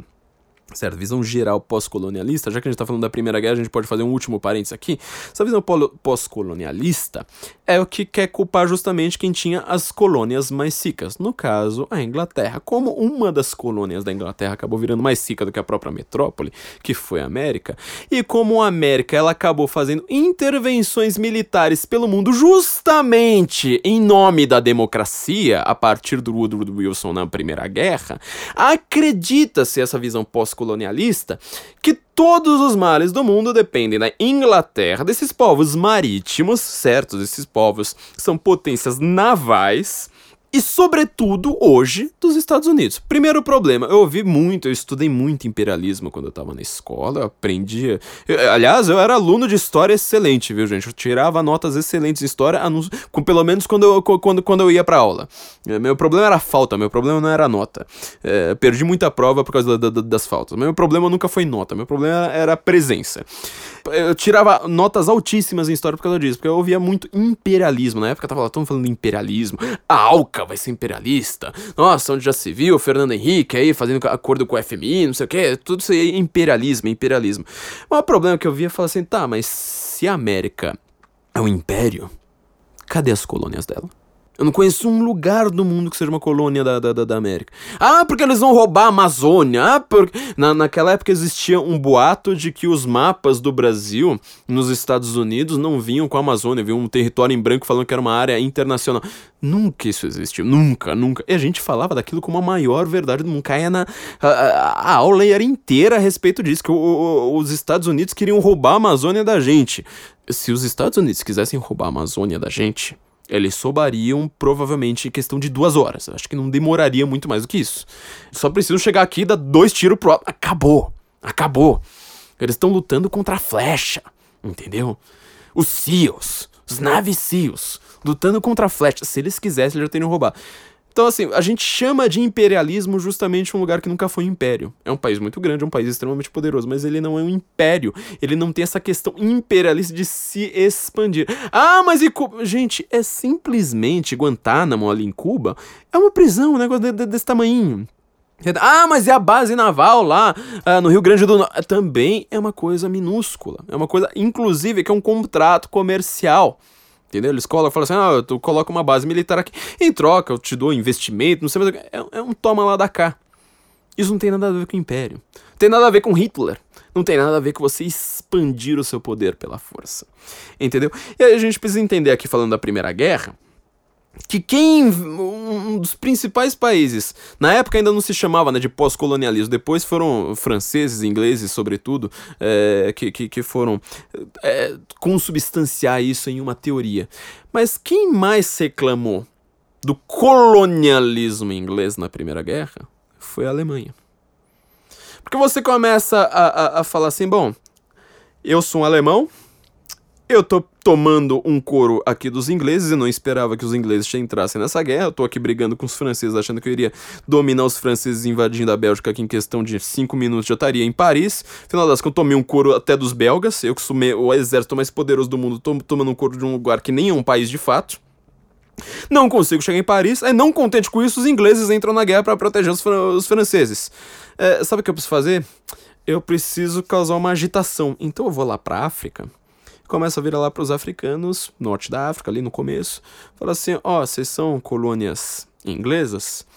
certo? Visão geral pós-colonialista, já que a gente está falando da Primeira Guerra, a gente pode fazer um último parênteses aqui. Essa visão pós-colonialista é o que quer culpar justamente quem tinha as colônias mais ricas, no caso, a Inglaterra. Como uma das colônias da Inglaterra acabou virando mais rica do que a própria metrópole, que foi a América, e como a América ela acabou fazendo intervenções militares pelo mundo justamente em nome da democracia, a partir do Woodrow Wilson na Primeira Guerra, acredita-se essa visão pós colonialista que todos os males do mundo dependem da Inglaterra, desses povos marítimos, certo? Esses povos são potências navais e, sobretudo, hoje, dos Estados Unidos. Primeiro problema, eu ouvi muito, eu estudei muito imperialismo quando eu tava na escola, eu aprendia. Eu, aliás, eu era aluno de história excelente, viu, gente? Eu tirava notas excelentes em história, com, pelo menos quando eu, quando, quando eu ia pra aula. É, meu problema era falta, meu problema não era nota. É, perdi muita prova por causa da, da, das faltas. Meu problema nunca foi nota, meu problema era a presença. Eu tirava notas altíssimas em história por causa disso, porque eu ouvia muito imperialismo. Na época eu tava falando de imperialismo. A Alca vai ser imperialista. Nossa, onde já se viu Fernando Henrique aí fazendo acordo com o FMI, não sei o que. Tudo isso aí é imperialismo, imperialismo. Mas o problema que eu via é falar assim, tá, mas se a América é um império, cadê as colônias dela? Eu não conheço um lugar do mundo que seja uma colônia da, da, da América. Ah, porque eles vão roubar a Amazônia. Ah, porque... Na, naquela época existia um boato de que os mapas do Brasil nos Estados Unidos não vinham com a Amazônia, vinha um território em branco falando que era uma área internacional. Nunca isso existiu, nunca, nunca. E a gente falava daquilo como a maior verdade do mundo. Caia na. A, a, a aula era inteira a respeito disso, que o, o, os Estados Unidos queriam roubar a Amazônia da gente. Se os Estados Unidos quisessem roubar a Amazônia da gente eles sobariam provavelmente em questão de duas horas. Acho que não demoraria muito mais do que isso. Só precisam chegar aqui e dar dois tiros pro. Acabou! Acabou! Eles estão lutando contra a flecha, entendeu? Os SEALs, os Navy SEALs, lutando contra a flecha. Se eles quisessem, eles já teriam roubado. Então, assim, a gente chama de imperialismo justamente um lugar que nunca foi império. É um país muito grande, é um país extremamente poderoso, mas ele não é um império. Ele não tem essa questão imperialista de se expandir. Ah, mas e Cuba? Gente, é simplesmente Guantánamo ali em Cuba. É uma prisão, um negócio de, de, desse tamanho. Ah, mas é a base naval lá ah, no Rio Grande do Norte. Também é uma coisa minúscula. É uma coisa, inclusive, que é um contrato comercial. Entendeu? Eles colocam, falam assim, ah, tu coloca uma base militar aqui, em troca eu te dou investimento, não sei mais o que. É, é um toma lá da cá. Isso não tem nada a ver com o Império. Não tem nada a ver com Hitler. Não tem nada a ver com você expandir o seu poder pela força. Entendeu? E aí a gente precisa entender aqui, falando da Primeira Guerra, que quem um dos principais países na época ainda não se chamava né, de pós-colonialismo depois foram franceses ingleses sobretudo é, que, que, que, foram é, consubstanciar isso em uma teoria. Mas quem mais reclamou do colonialismo inglês na primeira guerra foi a Alemanha. Porque você começa a, a, a falar assim bom eu sou um alemão eu tô tomando um couro aqui dos ingleses, e não esperava que os ingleses entrassem nessa guerra. Eu tô aqui brigando com os franceses, achando que eu iria dominar os franceses invadindo a Bélgica, que em questão de 5 minutos já estaria em Paris. Afinal das contas, eu tomei um couro até dos belgas. Eu que sou o exército mais poderoso do mundo, tô tomando um couro de um lugar que nem é um país de fato. Não consigo chegar em Paris. Aí, não contente com isso, os ingleses entram na guerra para proteger os, os franceses. É, sabe o que eu preciso fazer? Eu preciso causar uma agitação. Então eu vou lá pra África começa a virar lá para os africanos, norte da África, ali no começo, fala assim: ó, oh, vocês são colônias inglesas?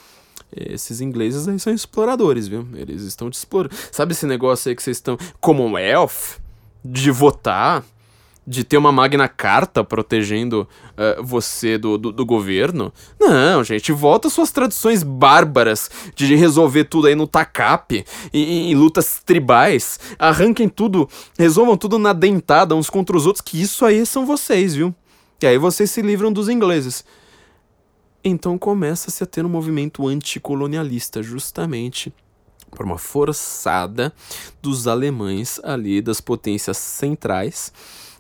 Esses ingleses aí são exploradores, viu? Eles estão te explorando. Sabe esse negócio aí que vocês estão. Commonwealth? De votar? De ter uma Magna Carta protegendo uh, você do, do, do, governo. Não, gente, volta suas tradições bárbaras de resolver tudo aí no TACAP, em, em, lutas tribais. Arranquem tudo, resolvam tudo na dentada uns contra os outros, que isso aí são vocês, viu? E aí vocês se livram dos ingleses. Então começa-se a ter um movimento anticolonialista, justamente por uma forçada dos alemães ali, das potências centrais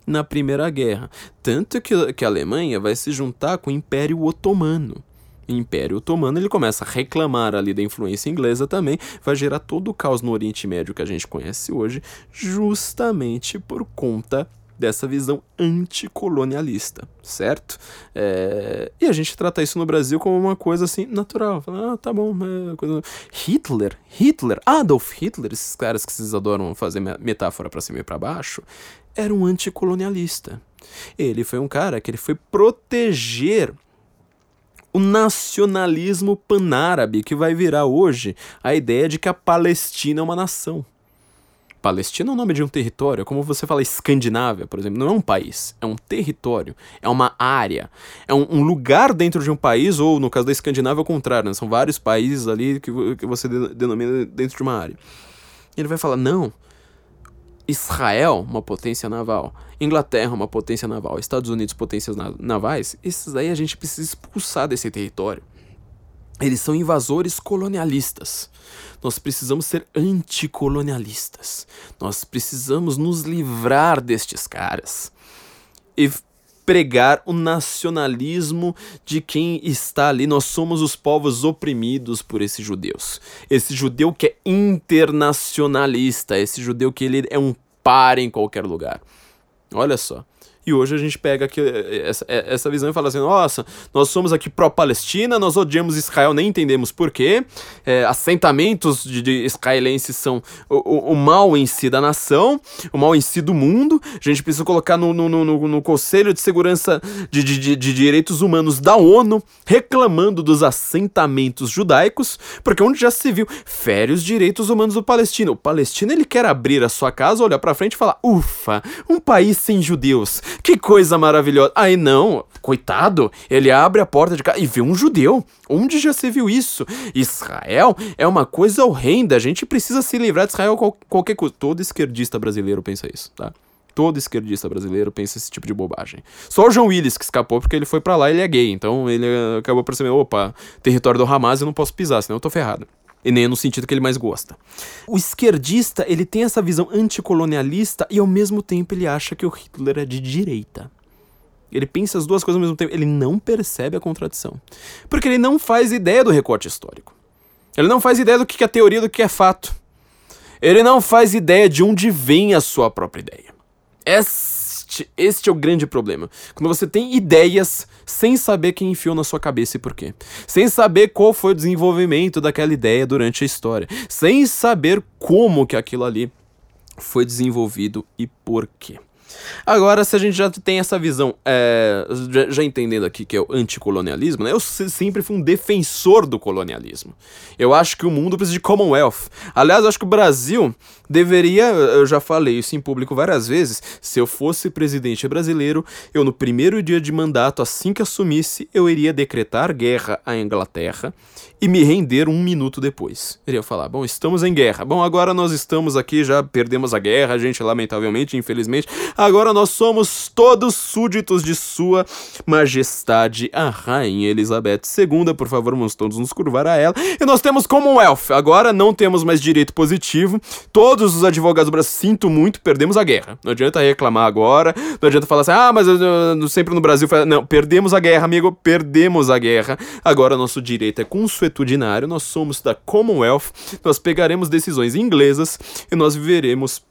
na Primeira Guerra. Tanto que, que a Alemanha vai se juntar com o Império Otomano. O Império Otomano ele começa a reclamar ali da influência inglesa também, vai gerar todo o caos no Oriente Médio que a gente conhece hoje, justamente por conta dessa visão anticolonialista, certo? É... E a gente trata isso no Brasil como uma coisa assim natural. Ah, tá bom. É. Hitler, Hitler, Adolf Hitler, esses caras que vocês adoram fazer metáfora para cima e para baixo, era um anticolonialista. Ele foi um cara que ele foi proteger o nacionalismo panárabe que vai virar hoje a ideia de que a Palestina é uma nação. Palestina é o nome de um território, como você fala Escandinávia, por exemplo, não é um país, é um território, é uma área, é um, um lugar dentro de um país, ou no caso da Escandinávia, ao contrário, né? são vários países ali que, que você denomina dentro de uma área. Ele vai falar: não, Israel, uma potência naval, Inglaterra, uma potência naval, Estados Unidos, potências navais, esses aí a gente precisa expulsar desse território. Eles são invasores colonialistas. Nós precisamos ser anticolonialistas. Nós precisamos nos livrar destes caras. E pregar o nacionalismo de quem está ali. Nós somos os povos oprimidos por esses judeus. Esse judeu que é internacionalista, esse judeu que ele é um para em qualquer lugar. Olha só. E hoje a gente pega aqui, eh, essa, eh, essa visão e fala assim: nossa, nós somos aqui pró-Palestina, nós odiamos Israel, nem entendemos porquê. É, assentamentos de, de, israelenses são o, o, o, mal em si da nação, o mal em si do mundo. A gente precisa colocar no, no, no, no Conselho de Segurança de, de, de Direitos Humanos da ONU reclamando dos assentamentos judaicos, porque onde já se viu, fere os direitos humanos do Palestino. O palestino ele quer abrir a sua casa, olhar para frente e falar: ufa, um país sem judeus que coisa maravilhosa. Aí não, coitado, ele abre a porta de casa e vê um judeu. Onde já se viu isso? Israel é uma coisa horrenda. A gente precisa se livrar de Israel qual, qualquer coisa. Todo esquerdista brasileiro pensa isso, tá? Todo esquerdista brasileiro pensa esse tipo de bobagem. Só o João Willis que escapou porque ele foi para lá e ele é gay. Então ele acabou percebendo, opa, território do Hamas eu não posso pisar, senão eu tô ferrado e nem no sentido que ele mais gosta. O esquerdista, ele tem essa visão anticolonialista e ao mesmo tempo ele acha que o Hitler é de direita. Ele pensa as duas coisas ao mesmo tempo, ele não percebe a contradição. Porque ele não faz ideia do recorte histórico. Ele não faz ideia do que é teoria do que é fato. Ele não faz ideia de onde vem a sua própria ideia. Essa este, este é o grande problema. Quando você tem ideias sem saber quem enfiou na sua cabeça e por quê. Sem saber qual foi o desenvolvimento daquela ideia durante a história. Sem saber como que aquilo ali foi desenvolvido e por quê. Agora, se a gente já tem essa visão, é, já, já, entendendo aqui que é o anticolonialismo, né, eu sempre fui um defensor do colonialismo. Eu acho que o mundo precisa de Commonwealth. Aliás, eu acho que o Brasil deveria, eu já falei isso em público várias vezes, se eu fosse presidente brasileiro, eu no primeiro dia de mandato, assim que assumisse, eu iria decretar guerra à Inglaterra e me render um minuto depois. Eu iria falar, bom, estamos em guerra. Bom, agora nós estamos aqui, já perdemos a guerra, a gente, lamentavelmente, infelizmente. Agora nós somos todos súditos de sua majestade, a Rainha Elizabeth II. Por favor, vamos todos nos curvar a ela. E nós temos Commonwealth. Agora não temos mais direito positivo. Todos os advogados do Brasil, sinto muito, perdemos a guerra. Não adianta reclamar agora. Não adianta falar assim, ah, mas eu, eu, sempre no Brasil. Não, perdemos a guerra, amigo. Perdemos a guerra. Agora nosso direito é consuetudo consuetudinário, nós somos da Commonwealth, nós pegaremos decisões inglesas e nós viveremos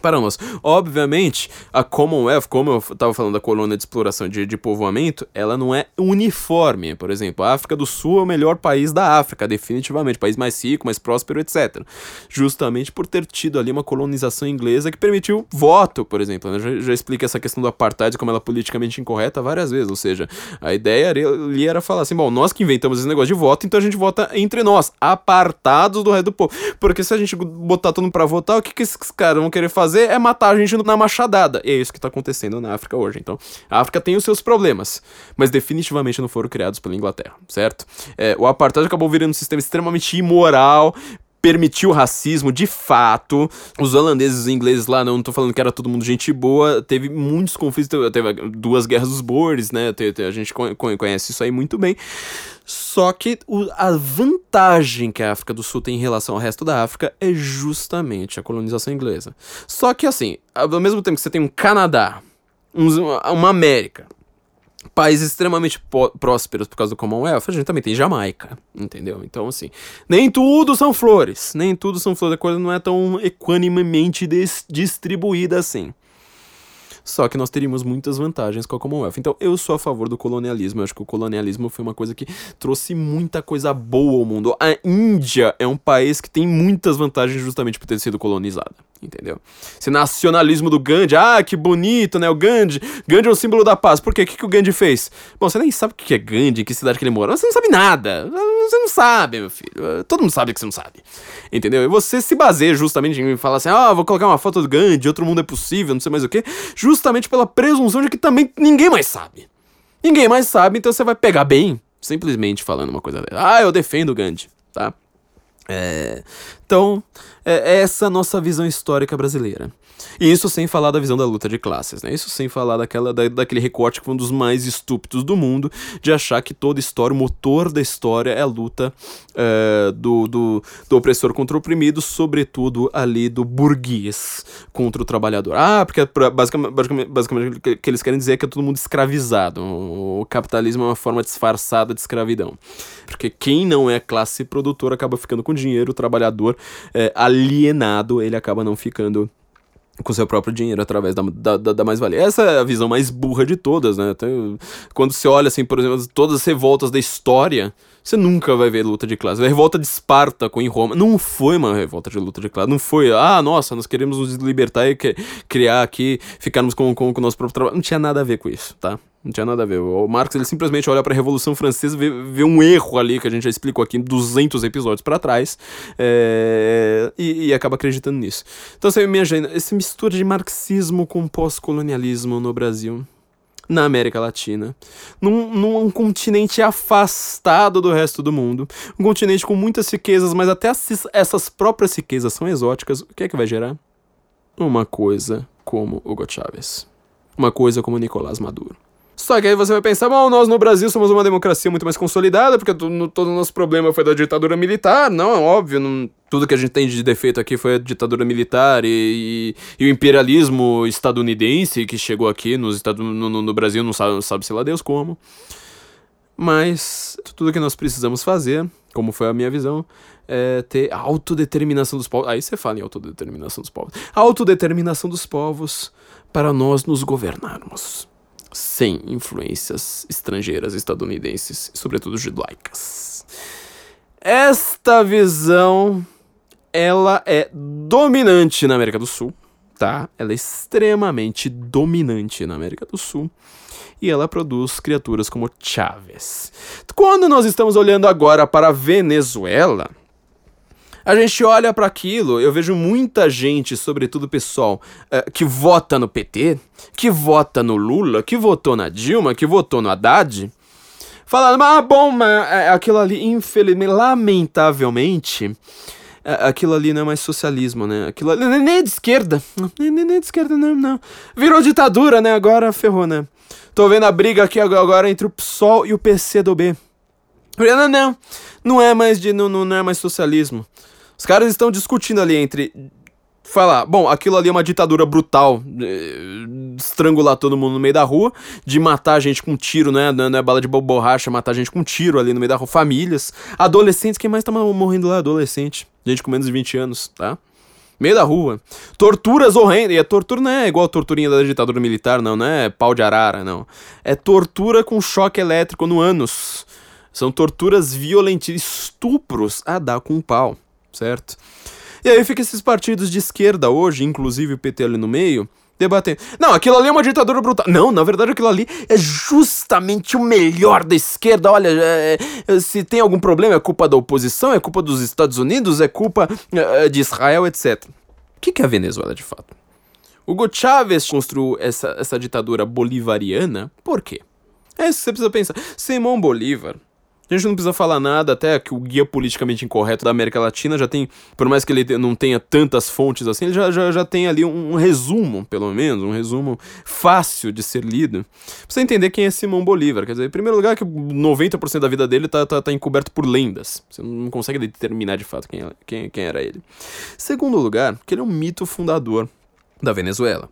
para nós. Obviamente, a Commonwealth, como eu estava falando da colônia de exploração de, de povoamento, ela não é uniforme. Por exemplo, a África do Sul é o melhor país da África, definitivamente, país mais rico, mais próspero, etc. Justamente por ter tido ali uma colonização inglesa que permitiu voto, por exemplo. Já, já expliquei essa questão do apartheid, como ela é politicamente incorreta várias vezes. Ou seja, a ideia ali era falar assim: bom, nós que inventamos esse negócio de voto, então a gente vota entre nós, apartados do resto do povo. Porque se a gente botar todo mundo pra votar, o que, que esses caras vão querer fazer? Fazer é matar a gente na machadada. E é isso que tá acontecendo na África hoje. Então, a África tem os seus problemas, mas definitivamente não foram criados pela Inglaterra, certo? É, o apartheid acabou virando um sistema extremamente imoral, permitiu racismo de fato. Os holandeses e os ingleses lá, não, não tô falando que era todo mundo gente boa, teve muitos conflitos, teve duas guerras dos Boers, né? A gente conhece isso aí muito bem. Só que o, a vantagem que a África do Sul tem em relação ao resto da África é justamente a colonização inglesa. Só que assim, ao mesmo tempo que você tem um Canadá, um, uma América, países extremamente prósperos por causa do Commonwealth, a gente também tem Jamaica, entendeu? Então, assim, nem tudo são flores, nem tudo são flores, a coisa não é tão equanimemente distribuída assim. Só que nós teríamos muitas vantagens com a Commonwealth. Então eu sou a favor do colonialismo. Eu acho que o colonialismo foi uma coisa que trouxe muita coisa boa ao mundo. A Índia é um país que tem muitas vantagens justamente por ter sido colonizada entendeu? Esse nacionalismo do Gandhi, ah, que bonito, né? O Gandhi, Gandhi é o símbolo da paz. Por quê? O que, que o Gandhi fez? Bom, você nem sabe o que é Gandhi, que cidade que ele mora. Você não sabe nada. Você não sabe, meu filho. Todo mundo sabe que você não sabe. Entendeu? E você se baseia justamente em falar assim, ah, vou colocar uma foto do Gandhi, outro mundo é possível, não sei mais o que, justamente pela presunção de que também ninguém mais sabe. Ninguém mais sabe, então você vai pegar bem, simplesmente falando uma coisa dessa. Ah, eu defendo o Gandhi, tá? É, então, é, é essa nossa visão histórica brasileira. E isso sem falar da visão da luta de classes, né? Isso sem falar daquela, da, daquele recorte que foi um dos mais estúpidos do mundo, de achar que toda história, o motor da história é a luta é, do, do, do opressor contra o oprimido, sobretudo ali do burguês contra o trabalhador. Ah, porque basicamente, basicamente, basicamente o que eles querem dizer é que é todo mundo escravizado. O capitalismo é uma forma disfarçada de escravidão. Porque quem não é classe produtora acaba ficando com dinheiro, o trabalhador é, alienado, ele acaba não ficando com seu próprio dinheiro através da, da, da, mais-valia. Essa é a visão mais burra de todas, né? Quando você olha, assim, por exemplo, todas as revoltas da história, você nunca vai ver luta de classe. A revolta de Espartaco em Roma não foi uma revolta de luta de classe. Não foi, ah, nossa, nós queremos nos libertar e criar aqui, ficarmos com, com, com o nosso próprio trabalho. Não tinha nada a ver com isso, tá? Não tinha nada a ver. O Marx ele simplesmente olha para a Revolução Francesa, vê, vê, um erro ali que a gente já explicou aqui 200 episódios para trás é, e, e, acaba acreditando nisso. Então você imagina, essa mistura de marxismo com pós-colonialismo no Brasil na América Latina, num, num continente afastado do resto do mundo, um continente com muitas riquezas, mas até essas próprias riquezas são exóticas, o que é que vai gerar? Uma coisa como Hugo Chávez. Uma coisa como Nicolás Maduro. Só que aí você vai pensar, bom, nós no Brasil somos uma democracia muito mais consolidada, porque todo, o nosso problema foi da ditadura militar. Não, é óbvio, não, tudo que a gente tem de defeito aqui foi a ditadura militar e, e, e o imperialismo estadunidense que chegou aqui nos Estados, no, no, Brasil, não sabe, sabe se lá Deus como. Mas tudo que nós precisamos fazer, como foi a minha visão, é ter autodeterminação dos povos. Aí você fala em autodeterminação dos povos. Autodeterminação dos povos para nós nos governarmos sem influências estrangeiras estadunidenses, sobretudo judaicas. Esta visão ela é dominante na América do Sul, tá? Ela é extremamente dominante na América do Sul e ela produz criaturas como Chávez. Quando nós estamos olhando agora para a Venezuela, a gente olha para aquilo, eu vejo muita gente, sobretudo pessoal, uh, que vota no PT, que vota no Lula, que votou na Dilma, que votou no Haddad, falando, ah, bom, mas é, aquilo ali, infelizmente, lamentavelmente, é, aquilo ali não é mais socialismo, né? Aquilo ali nem é de esquerda. Nem, nem, nem de esquerda, não, não. Virou ditadura, né? Agora ferrou, né? Tô vendo a briga aqui agora entre o PSOL e o PCdoB. Não, não. Não é mais de. Não, não é mais socialismo. Os caras estão discutindo ali entre falar, bom, aquilo ali é uma ditadura brutal, estrangular todo mundo no meio da rua, de matar gente com tiro, né? Não é bala de borracha, matar gente com tiro ali no meio da rua, famílias, adolescentes, quem mais tá morrendo lá? Adolescente, gente com menos de 20 anos, tá? Meio da rua. Torturas horrendas. E a tortura não é igual a torturinha da ditadura militar, não, não é pau de arara, não. É tortura com choque elétrico no ânus. São torturas violentas, estupros a dar com pau certo? E aí fica esses partidos de esquerda hoje, inclusive o PT ali no meio, debatendo. Não, aquilo ali é uma ditadura brutal. Não, na verdade aquilo ali é justamente o melhor da esquerda. Olha, é, é, se tem algum problema é culpa da oposição, é culpa dos Estados Unidos, é culpa é, de Israel, etc. O que, que é a Venezuela de fato? Hugo Chávez construiu essa, essa ditadura bolivariana por quê? É isso que você precisa pensar. Simão Bolívar a gente não precisa falar nada, até que o guia politicamente incorreto da América Latina já tem, por mais que ele não tenha tantas fontes assim, ele já, já, já tem ali um, um resumo, pelo menos, um resumo fácil de ser lido, pra você entender quem é Simão Bolívar. Quer dizer, em primeiro lugar, que 90% da vida dele tá, tá, tá encoberto por lendas. Você não consegue determinar de fato quem, é, quem, quem era ele. Segundo lugar, que ele é um mito fundador da Venezuela.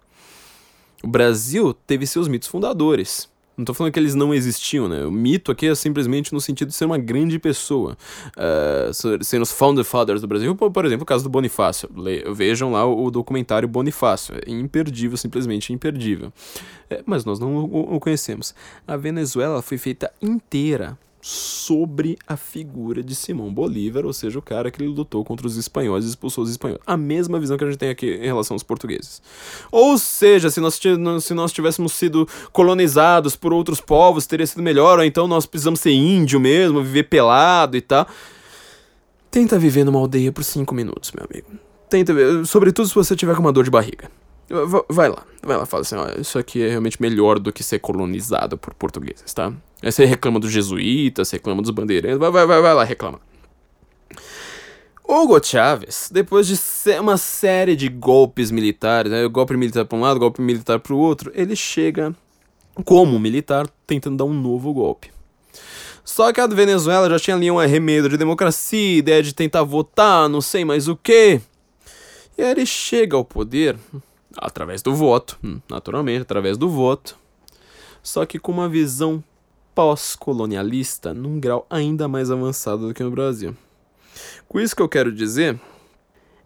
O Brasil teve seus mitos fundadores. Não tô falando que eles não existiam, né? O mito aqui é simplesmente no sentido de ser uma grande pessoa. Uh, sendo os founder fathers do Brasil, por, exemplo, o caso do Bonifácio. Le vejam lá o, o, documentário Bonifácio. É imperdível, simplesmente imperdível. É, mas nós não o, o conhecemos. A Venezuela foi feita inteira sobre a figura de Simão Bolívar, ou seja, o cara que lutou contra os espanhóis e expulsou os espanhóis. A mesma visão que a gente tem aqui em relação aos portugueses. Ou seja, se nós, se nós tivéssemos sido colonizados por outros povos, teria sido melhor, ou então nós precisamos ser índio mesmo, viver pelado e tal. Tenta viver numa aldeia por cinco minutos, meu amigo. Tenta ver, sobretudo se você tiver com uma dor de barriga. Vai lá, vai lá, fala assim, ó, isso aqui é realmente melhor do que ser colonizado por portugueses, tá? Aí você reclama dos jesuítas, reclama dos bandeirantes, vai, vai, vai, vai lá reclama. Hugo Chávez, depois de uma série de golpes militares, né, golpe militar para um lado, golpe militar para o outro, ele chega como militar tentando dar um novo golpe. Só que a Venezuela já tinha ali um arremedo de democracia, ideia de tentar votar, não sei mais o que. E aí ele chega ao poder através do voto, hum, naturalmente, através do voto, só que com uma visão pós-colonialista num grau ainda mais avançado do que no Brasil. Com isso que eu quero dizer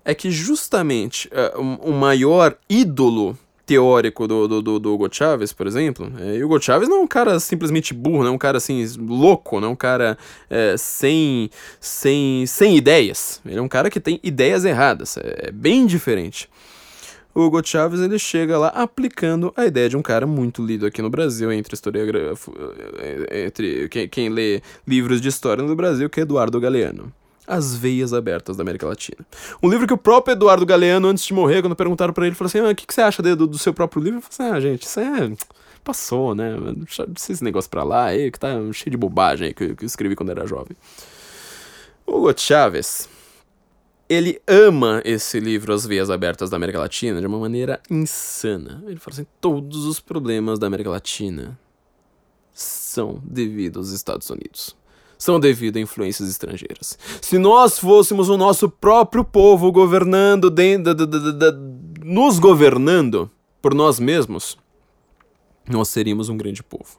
é que justamente uh, o maior ídolo teórico do, do, do, do Hugo Chávez, por exemplo, é, Hugo Chávez não é um cara simplesmente burro, não é um cara assim louco, não é um cara é, sem, sem, sem ideias. Ele é um cara que tem ideias erradas, é, é bem diferente. O Hugo Chávez ele chega lá aplicando a ideia de um cara muito lido aqui no Brasil entre historiografo, é, entre quem, quem lê livros de história no Brasil, que é Eduardo Galeano. As Veias Abertas da América Latina. Um livro que o próprio Eduardo Galeano, antes de morrer, quando perguntaram para ele, falou assim: ah, o que, que você acha do, do seu próprio livro? Ele falou assim: ah, gente, isso é. Passou, né? Deixa esse negócio pra lá aí, que tá cheio de bobagem aí que, eu escrevi quando era jovem. Hugo Chávez, ele ama esse livro As Veias Abertas da América Latina de uma maneira insana. Ele fala assim: todos os problemas da América Latina são devido aos Estados Unidos são devido a influências estrangeiras. Se nós fôssemos o nosso próprio povo governando, dentro, nos governando por nós mesmos, nós seríamos um grande povo.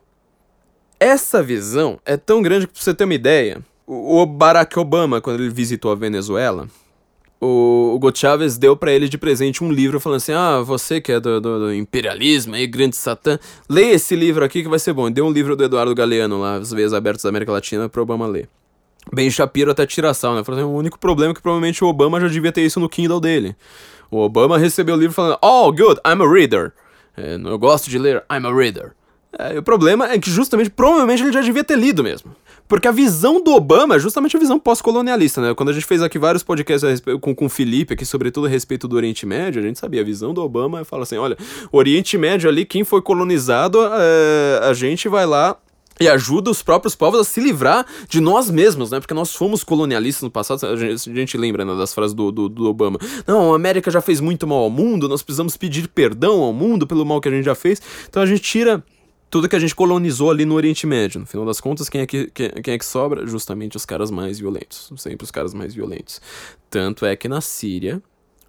Essa visão é tão grande que, pra você ter uma ideia, o Barack Obama, quando ele visitou a Venezuela, o Hugo Chávez deu para ele de presente um livro falando assim: Ah, você que é do, do, do, imperialismo aí, grande satã, lê esse livro aqui que vai ser bom. Deu um livro do Eduardo Galeano lá, As Veias Abertas da América Latina, pro Obama ler. Ben Shapiro até tira sal, né? Falou assim, o único problema é que provavelmente o Obama já devia ter isso no Kindle dele. O Obama recebeu o livro falando: Oh, good, I'm a reader. É, eu gosto de ler, I'm a reader. É, o problema é que justamente, provavelmente ele já devia ter lido mesmo. Porque a visão do Obama é justamente a visão pós-colonialista, né? Quando a gente fez aqui vários podcasts com, com o Felipe, aqui, sobretudo a respeito do Oriente Médio, a gente sabia, a visão do Obama fala assim: olha, Oriente Médio ali, quem foi colonizado, é, a gente vai lá e ajuda os próprios povos a se livrar de nós mesmos, né? Porque nós fomos colonialistas no passado, a gente, a gente lembra né, das frases do, do, do, Obama. Não, a América já fez muito mal ao mundo, nós precisamos pedir perdão ao mundo pelo mal que a gente já fez. Então a gente tira tudo que a gente colonizou ali no Oriente Médio. No final das contas, quem é que, quem, quem, é que sobra? Justamente os caras mais violentos. Sempre os caras mais violentos. Tanto é que na Síria,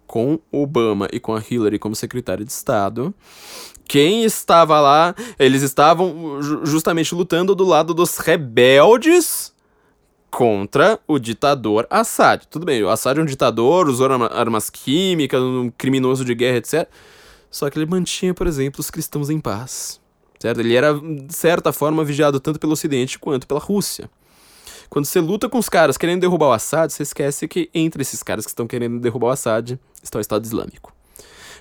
com Obama e com a Hillary como secretária de Estado, quem estava lá, eles estavam justamente lutando do lado dos rebeldes contra o ditador Assad. Tudo bem, o Assad é um ditador, usou armas químicas, um criminoso de guerra, etc. Só que ele mantinha, por exemplo, os cristãos em paz certo? Ele era, de certa forma, vigiado tanto pelo Ocidente quanto pela Rússia. Quando você luta com os caras querendo derrubar o Assad, você esquece que entre esses caras que estão querendo derrubar o Assad está o Estado Islâmico.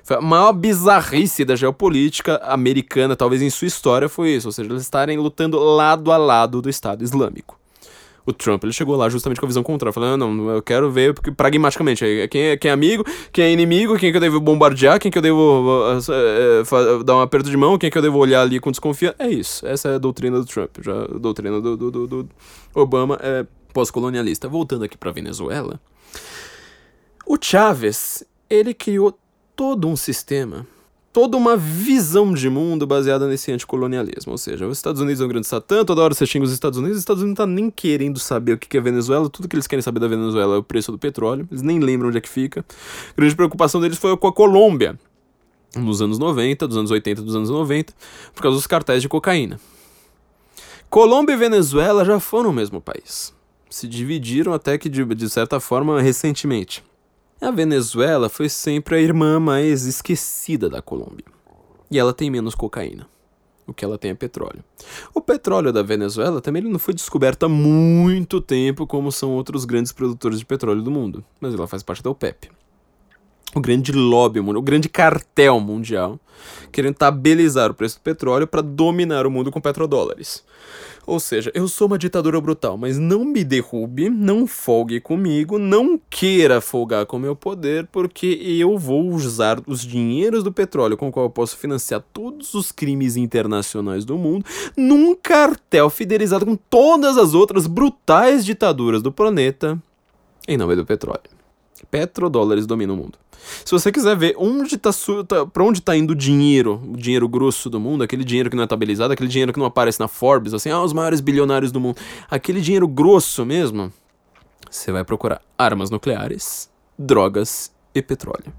Foi a maior bizarrice da geopolítica americana, talvez em sua história, foi isso. Ou seja, eles estarem lutando lado a lado do Estado Islâmico o Trump ele chegou lá justamente com a visão contrária, falando, não, não, eu quero ver porque, pragmaticamente, quem é, quem é amigo, quem é inimigo, quem é que eu devo bombardear, quem é que eu devo é, dar um aperto de mão, quem é que eu devo olhar ali com desconfiança. É isso, essa é a doutrina do Trump, já a doutrina do, do, do, do Obama é pós-colonialista. Voltando aqui para Venezuela, o Chávez, ele criou todo um sistema toda uma visão de mundo baseada nesse anticolonialismo. Ou seja, os Estados Unidos é um grande satã, toda hora você xinga os Estados Unidos, os Estados Unidos não tá nem querendo saber o que é Venezuela, tudo que eles querem saber da Venezuela é o preço do petróleo, eles nem lembram onde é que fica. A grande preocupação deles foi com a Colômbia, nos anos 90, dos anos 80, dos anos 90, por causa dos cartéis de cocaína. Colômbia e Venezuela já foram o mesmo país. Se dividiram até que, de, de certa forma, recentemente. A Venezuela foi sempre a irmã mais esquecida da Colômbia. E ela tem menos cocaína. O que ela tem é petróleo. O petróleo da Venezuela também não foi descoberto há muito tempo, como são outros grandes produtores de petróleo do mundo. Mas ela faz parte da OPEP. O grande lobby, o grande cartel mundial, querendo estabilizar o preço do petróleo para dominar o mundo com petrodólares. Ou seja, eu sou uma ditadura brutal, mas não me derrube, não folgue comigo, não queira folgar com meu poder, porque eu vou usar os dinheiros do petróleo com o qual eu posso financiar todos os crimes internacionais do mundo num cartel fidelizado com todas as outras brutais ditaduras do planeta em nome do petróleo. Petrodólares dominam o mundo. Se você quiser ver onde tá, tá para onde tá indo o dinheiro, o dinheiro grosso do mundo, aquele dinheiro que não é tabelizado, aquele dinheiro que não aparece na Forbes, assim, ah, os maiores bilionários do mundo, aquele dinheiro grosso mesmo, você vai procurar armas nucleares, drogas e petróleo.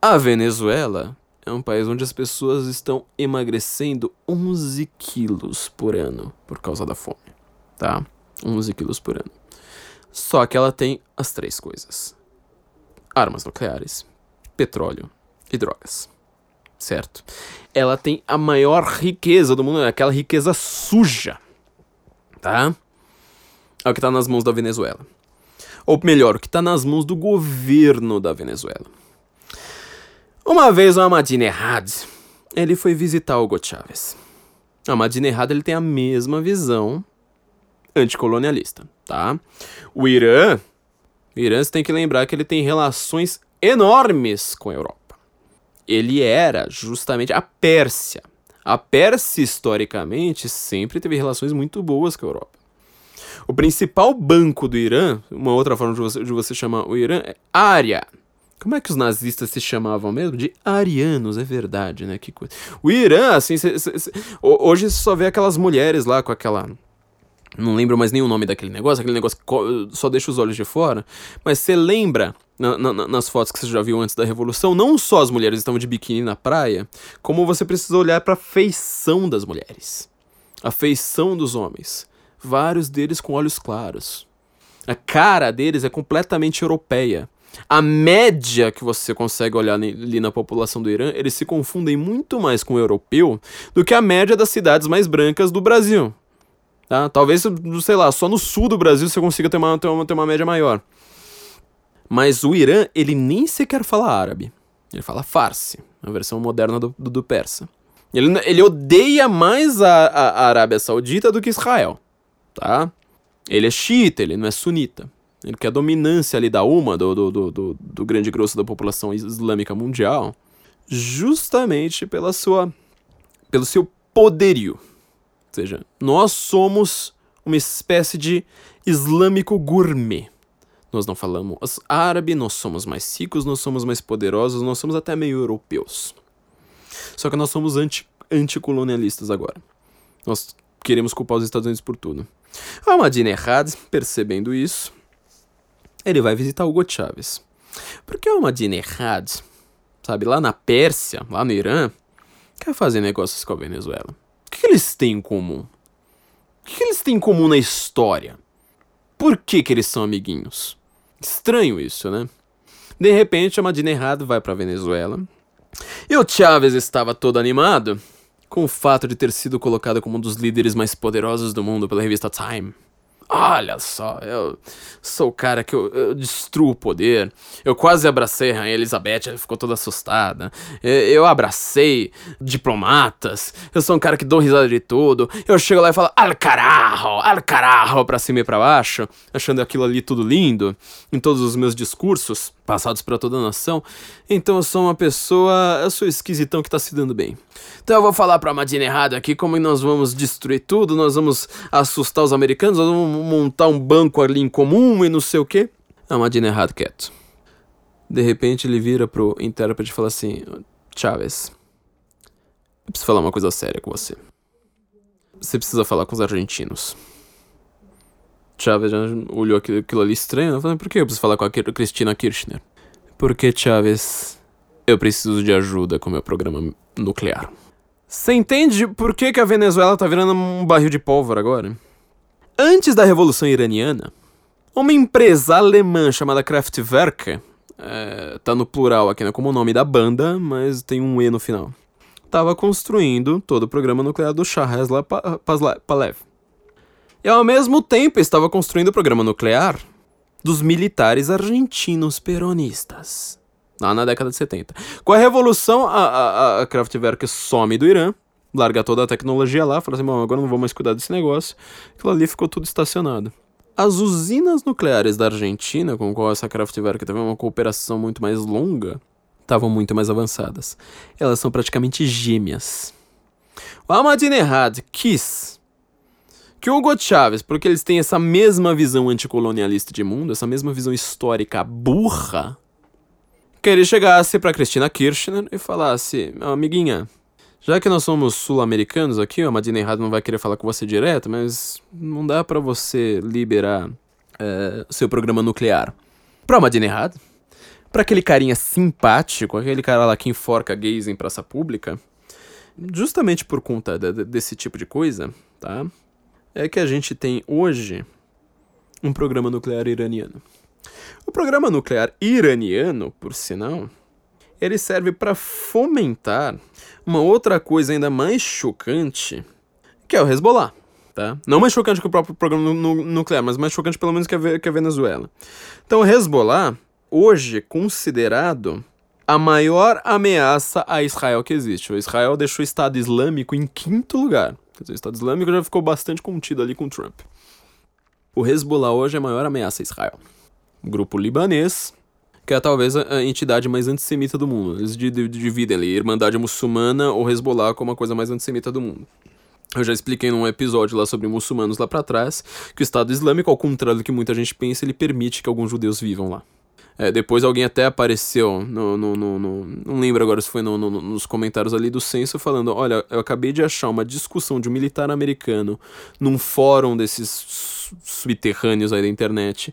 A Venezuela é um país onde as pessoas estão emagrecendo 11 quilos por ano por causa da fome, tá? 11 quilos por ano. Só que ela tem as três coisas: armas nucleares, petróleo e drogas. Certo? Ela tem a maior riqueza do mundo, aquela riqueza suja. Tá? É o que tá nas mãos da Venezuela. Ou melhor, o que tá nas mãos do governo da Venezuela. Uma vez o Ahmadinejad, ele foi visitar Hugo Chávez. O Ahmadinejad ele tem a mesma visão anticolonialista, tá? O Irã, o Irã tem que lembrar que ele tem relações enormes com a Europa. Ele era justamente a Pérsia. A Pérsia, historicamente, sempre teve relações muito boas com a Europa. O principal banco do Irã, uma outra forma de você, de você chamar o Irã, é Ária. Como é que os nazistas se chamavam mesmo? De arianos, é verdade, né? Que coisa. O Irã, assim, cê, cê, cê, hoje você só vê aquelas mulheres lá com aquela não lembro mais nem o nome daquele negócio, aquele negócio que só deixa os olhos de fora. Mas você lembra, na, na, nas fotos que você já viu antes da Revolução, não só as mulheres estavam de biquíni na praia, como você precisa olhar para a feição das mulheres. A feição dos homens. Vários deles com olhos claros. A cara deles é completamente europeia. A média que você consegue olhar ali na população do Irã, eles se confundem muito mais com o europeu do que a média das cidades mais brancas do Brasil. Tá? Talvez, sei lá, só no sul do Brasil você consiga ter uma, ter uma, ter uma média maior. Mas o Irã, ele nem sequer fala árabe. Ele fala farsi, a versão moderna do, do, do persa. Ele, ele odeia mais a, a, a, Arábia Saudita do que Israel, tá? Ele é xiita, ele não é sunita. Ele quer a dominância ali da UMA, do, do, do, do, grande grosso da população islâmica mundial, justamente pela sua, pelo seu poderio seja, nós somos uma espécie de islâmico gourmet. Nós não falamos árabe, nós somos mais ricos, nós somos mais poderosos, nós somos até meio europeus. Só que nós somos anti, anticolonialistas agora. Nós queremos culpar os Estados Unidos por tudo. Ahmadinejad, percebendo isso, ele vai visitar Hugo Chávez. Porque Ahmadinejad, sabe, lá na Pérsia, lá no Irã, quer fazer negócios com a Venezuela que, que eles têm em comum? O que, que eles têm em comum na história? Por que, que eles são amiguinhos? Estranho isso, né? De repente, a Madina Errado vai para Venezuela. E o Chávez estava todo animado com o fato de ter sido colocado como um dos líderes mais poderosos do mundo pela revista Time. Olha só, eu sou o cara que eu, eu, destruo o poder. Eu quase abracei a Rainha Elizabeth, ela ficou toda assustada. Eu, eu, abracei diplomatas. Eu sou um cara que dou risada de tudo. Eu chego lá e falo, al carajo, al carajo, pra cima e pra baixo, achando aquilo ali tudo lindo, em todos os meus discursos, passados para toda a nação. Então eu sou uma pessoa, eu sou esquisitão que tá se dando bem. Então eu vou falar pra Madina errado aqui como nós vamos destruir tudo, nós vamos assustar os americanos, nós vamos montar um banco ali em comum e não sei o quê. A Madina errado quieto. De repente ele vira pro intérprete e fala assim: Chaves, eu preciso falar uma coisa séria com você. Você precisa falar com os argentinos. Chaves já olhou aquilo, aquilo ali estranho. Né? Falei, por que eu preciso falar com a Cristina Kirchner? Porque, Chaves, eu preciso de ajuda com meu programa nuclear. Você entende por que, que a Venezuela tá virando um barril de pólvora agora? Antes da Revolução Iraniana, uma empresa alemã chamada Kraftwerk, é, tá no plural aqui, né, como o nome da banda, mas tem um E no final, tava construindo todo o programa nuclear do Shah Reza Pahlavi. E ao mesmo tempo estava construindo o programa nuclear dos militares argentinos peronistas lá na década de 70. Com a revolução, a, a, a Kraftwerk some do Irã, larga toda a tecnologia lá, fala assim, bom, agora não vou mais cuidar desse negócio. Aquilo ali ficou tudo estacionado. As usinas nucleares da Argentina, com qual essa Kraftwerk teve uma cooperação muito mais longa, estavam muito mais avançadas. Elas são praticamente gêmeas. O Ahmadinejad quis que o Hugo Chávez, porque eles têm essa mesma visão anticolonialista de mundo, essa mesma visão histórica burra, que ele chegasse para Cristina Kirchner e falasse: amiguinha, já que nós somos sul-americanos aqui, a Madina Errado não vai querer falar com você direto, mas não dá para você liberar é, seu programa nuclear pra Madina Errado, pra aquele carinha simpático, aquele cara lá que enforca gays em praça pública, justamente por conta de, de, desse tipo de coisa, tá? É que a gente tem hoje um programa nuclear iraniano. O programa nuclear iraniano, por sinal, ele serve para fomentar uma outra coisa ainda mais chocante, que é o Hezbollah. Tá? Não mais chocante que o próprio programa nu nuclear, mas mais chocante pelo menos que a, que a Venezuela. Então, o Hezbollah, hoje, considerado a maior ameaça a Israel que existe. O Israel deixou o Estado Islâmico em quinto lugar. Quer dizer, o Estado Islâmico já ficou bastante contido ali com Trump. O Hezbollah hoje é a maior ameaça a Israel. O grupo libanês, que é talvez a entidade mais antissemita do mundo. Eles dividem ali Irmandade Muçulmana ou Hezbollah como a coisa mais antissemita do mundo. Eu já expliquei num episódio lá sobre muçulmanos lá para trás que o Estado Islâmico, ao contrário do que muita gente pensa, ele permite que alguns judeus vivam lá. É, depois alguém até apareceu, no, no, no, no não lembro agora se foi nos comentários ali do censo, falando: Olha, eu acabei de achar uma discussão de um militar americano num fórum desses subterrâneos aí da internet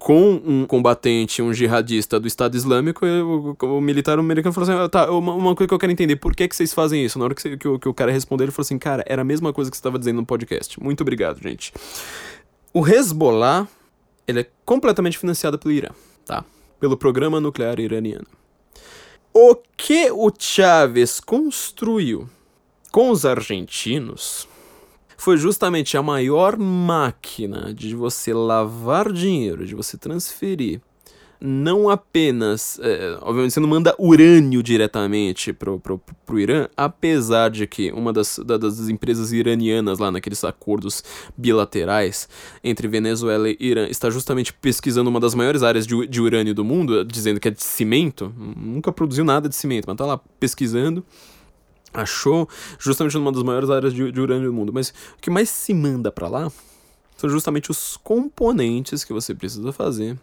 com um combatente, um jihadista do Estado Islâmico, o, o, militar americano falou assim: ah, tá, uma, uma, coisa que eu quero entender, por que, que vocês fazem isso? Na hora que, que, o, que o cara respondeu, ele falou assim: cara, era a mesma coisa que você estava dizendo no podcast. Muito obrigado, gente. O Hezbollah, ele é completamente financiado pelo Irã, tá? Pelo programa nuclear iraniano. O que o Chávez construiu com os argentinos foi justamente a maior máquina de você lavar dinheiro, de você transferir. Não apenas. É, obviamente você não manda urânio diretamente pro, pro, pro Irã, apesar de que uma das, das empresas iranianas lá naqueles acordos bilaterais entre Venezuela e Irã está justamente pesquisando uma das maiores áreas de, de urânio do mundo, dizendo que é de cimento. Nunca produziu nada de cimento, mas tá lá pesquisando achou justamente numa das maiores áreas de, de urânio do mundo. Mas o que mais se manda para lá são justamente os componentes que você precisa fazer,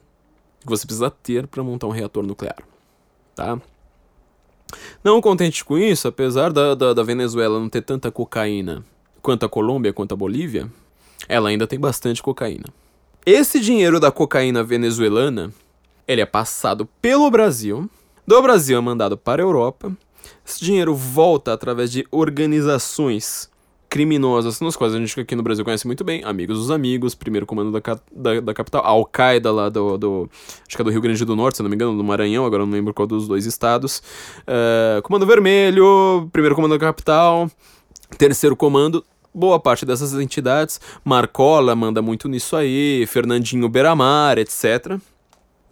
que você precisa ter para montar um reator nuclear, tá? Não contente com isso, apesar da, da, da, Venezuela não ter tanta cocaína quanto a Colômbia, quanto a Bolívia, ela ainda tem bastante cocaína. Esse dinheiro da cocaína venezuelana, ele é passado pelo Brasil, do Brasil é mandado para a Europa, esse dinheiro volta através de organizações criminosas, nas quais a gente aqui no Brasil conhece muito bem, Amigos dos Amigos, primeiro comando da, da, da capital, Al-Qaeda lá do, do, acho que é do Rio Grande do Norte, se não me engano, do Maranhão, agora não lembro qual dos dois estados, uh, Comando Vermelho, primeiro comando da capital, terceiro comando, boa parte dessas entidades, Marcola manda muito nisso aí, Fernandinho Beramar, etc.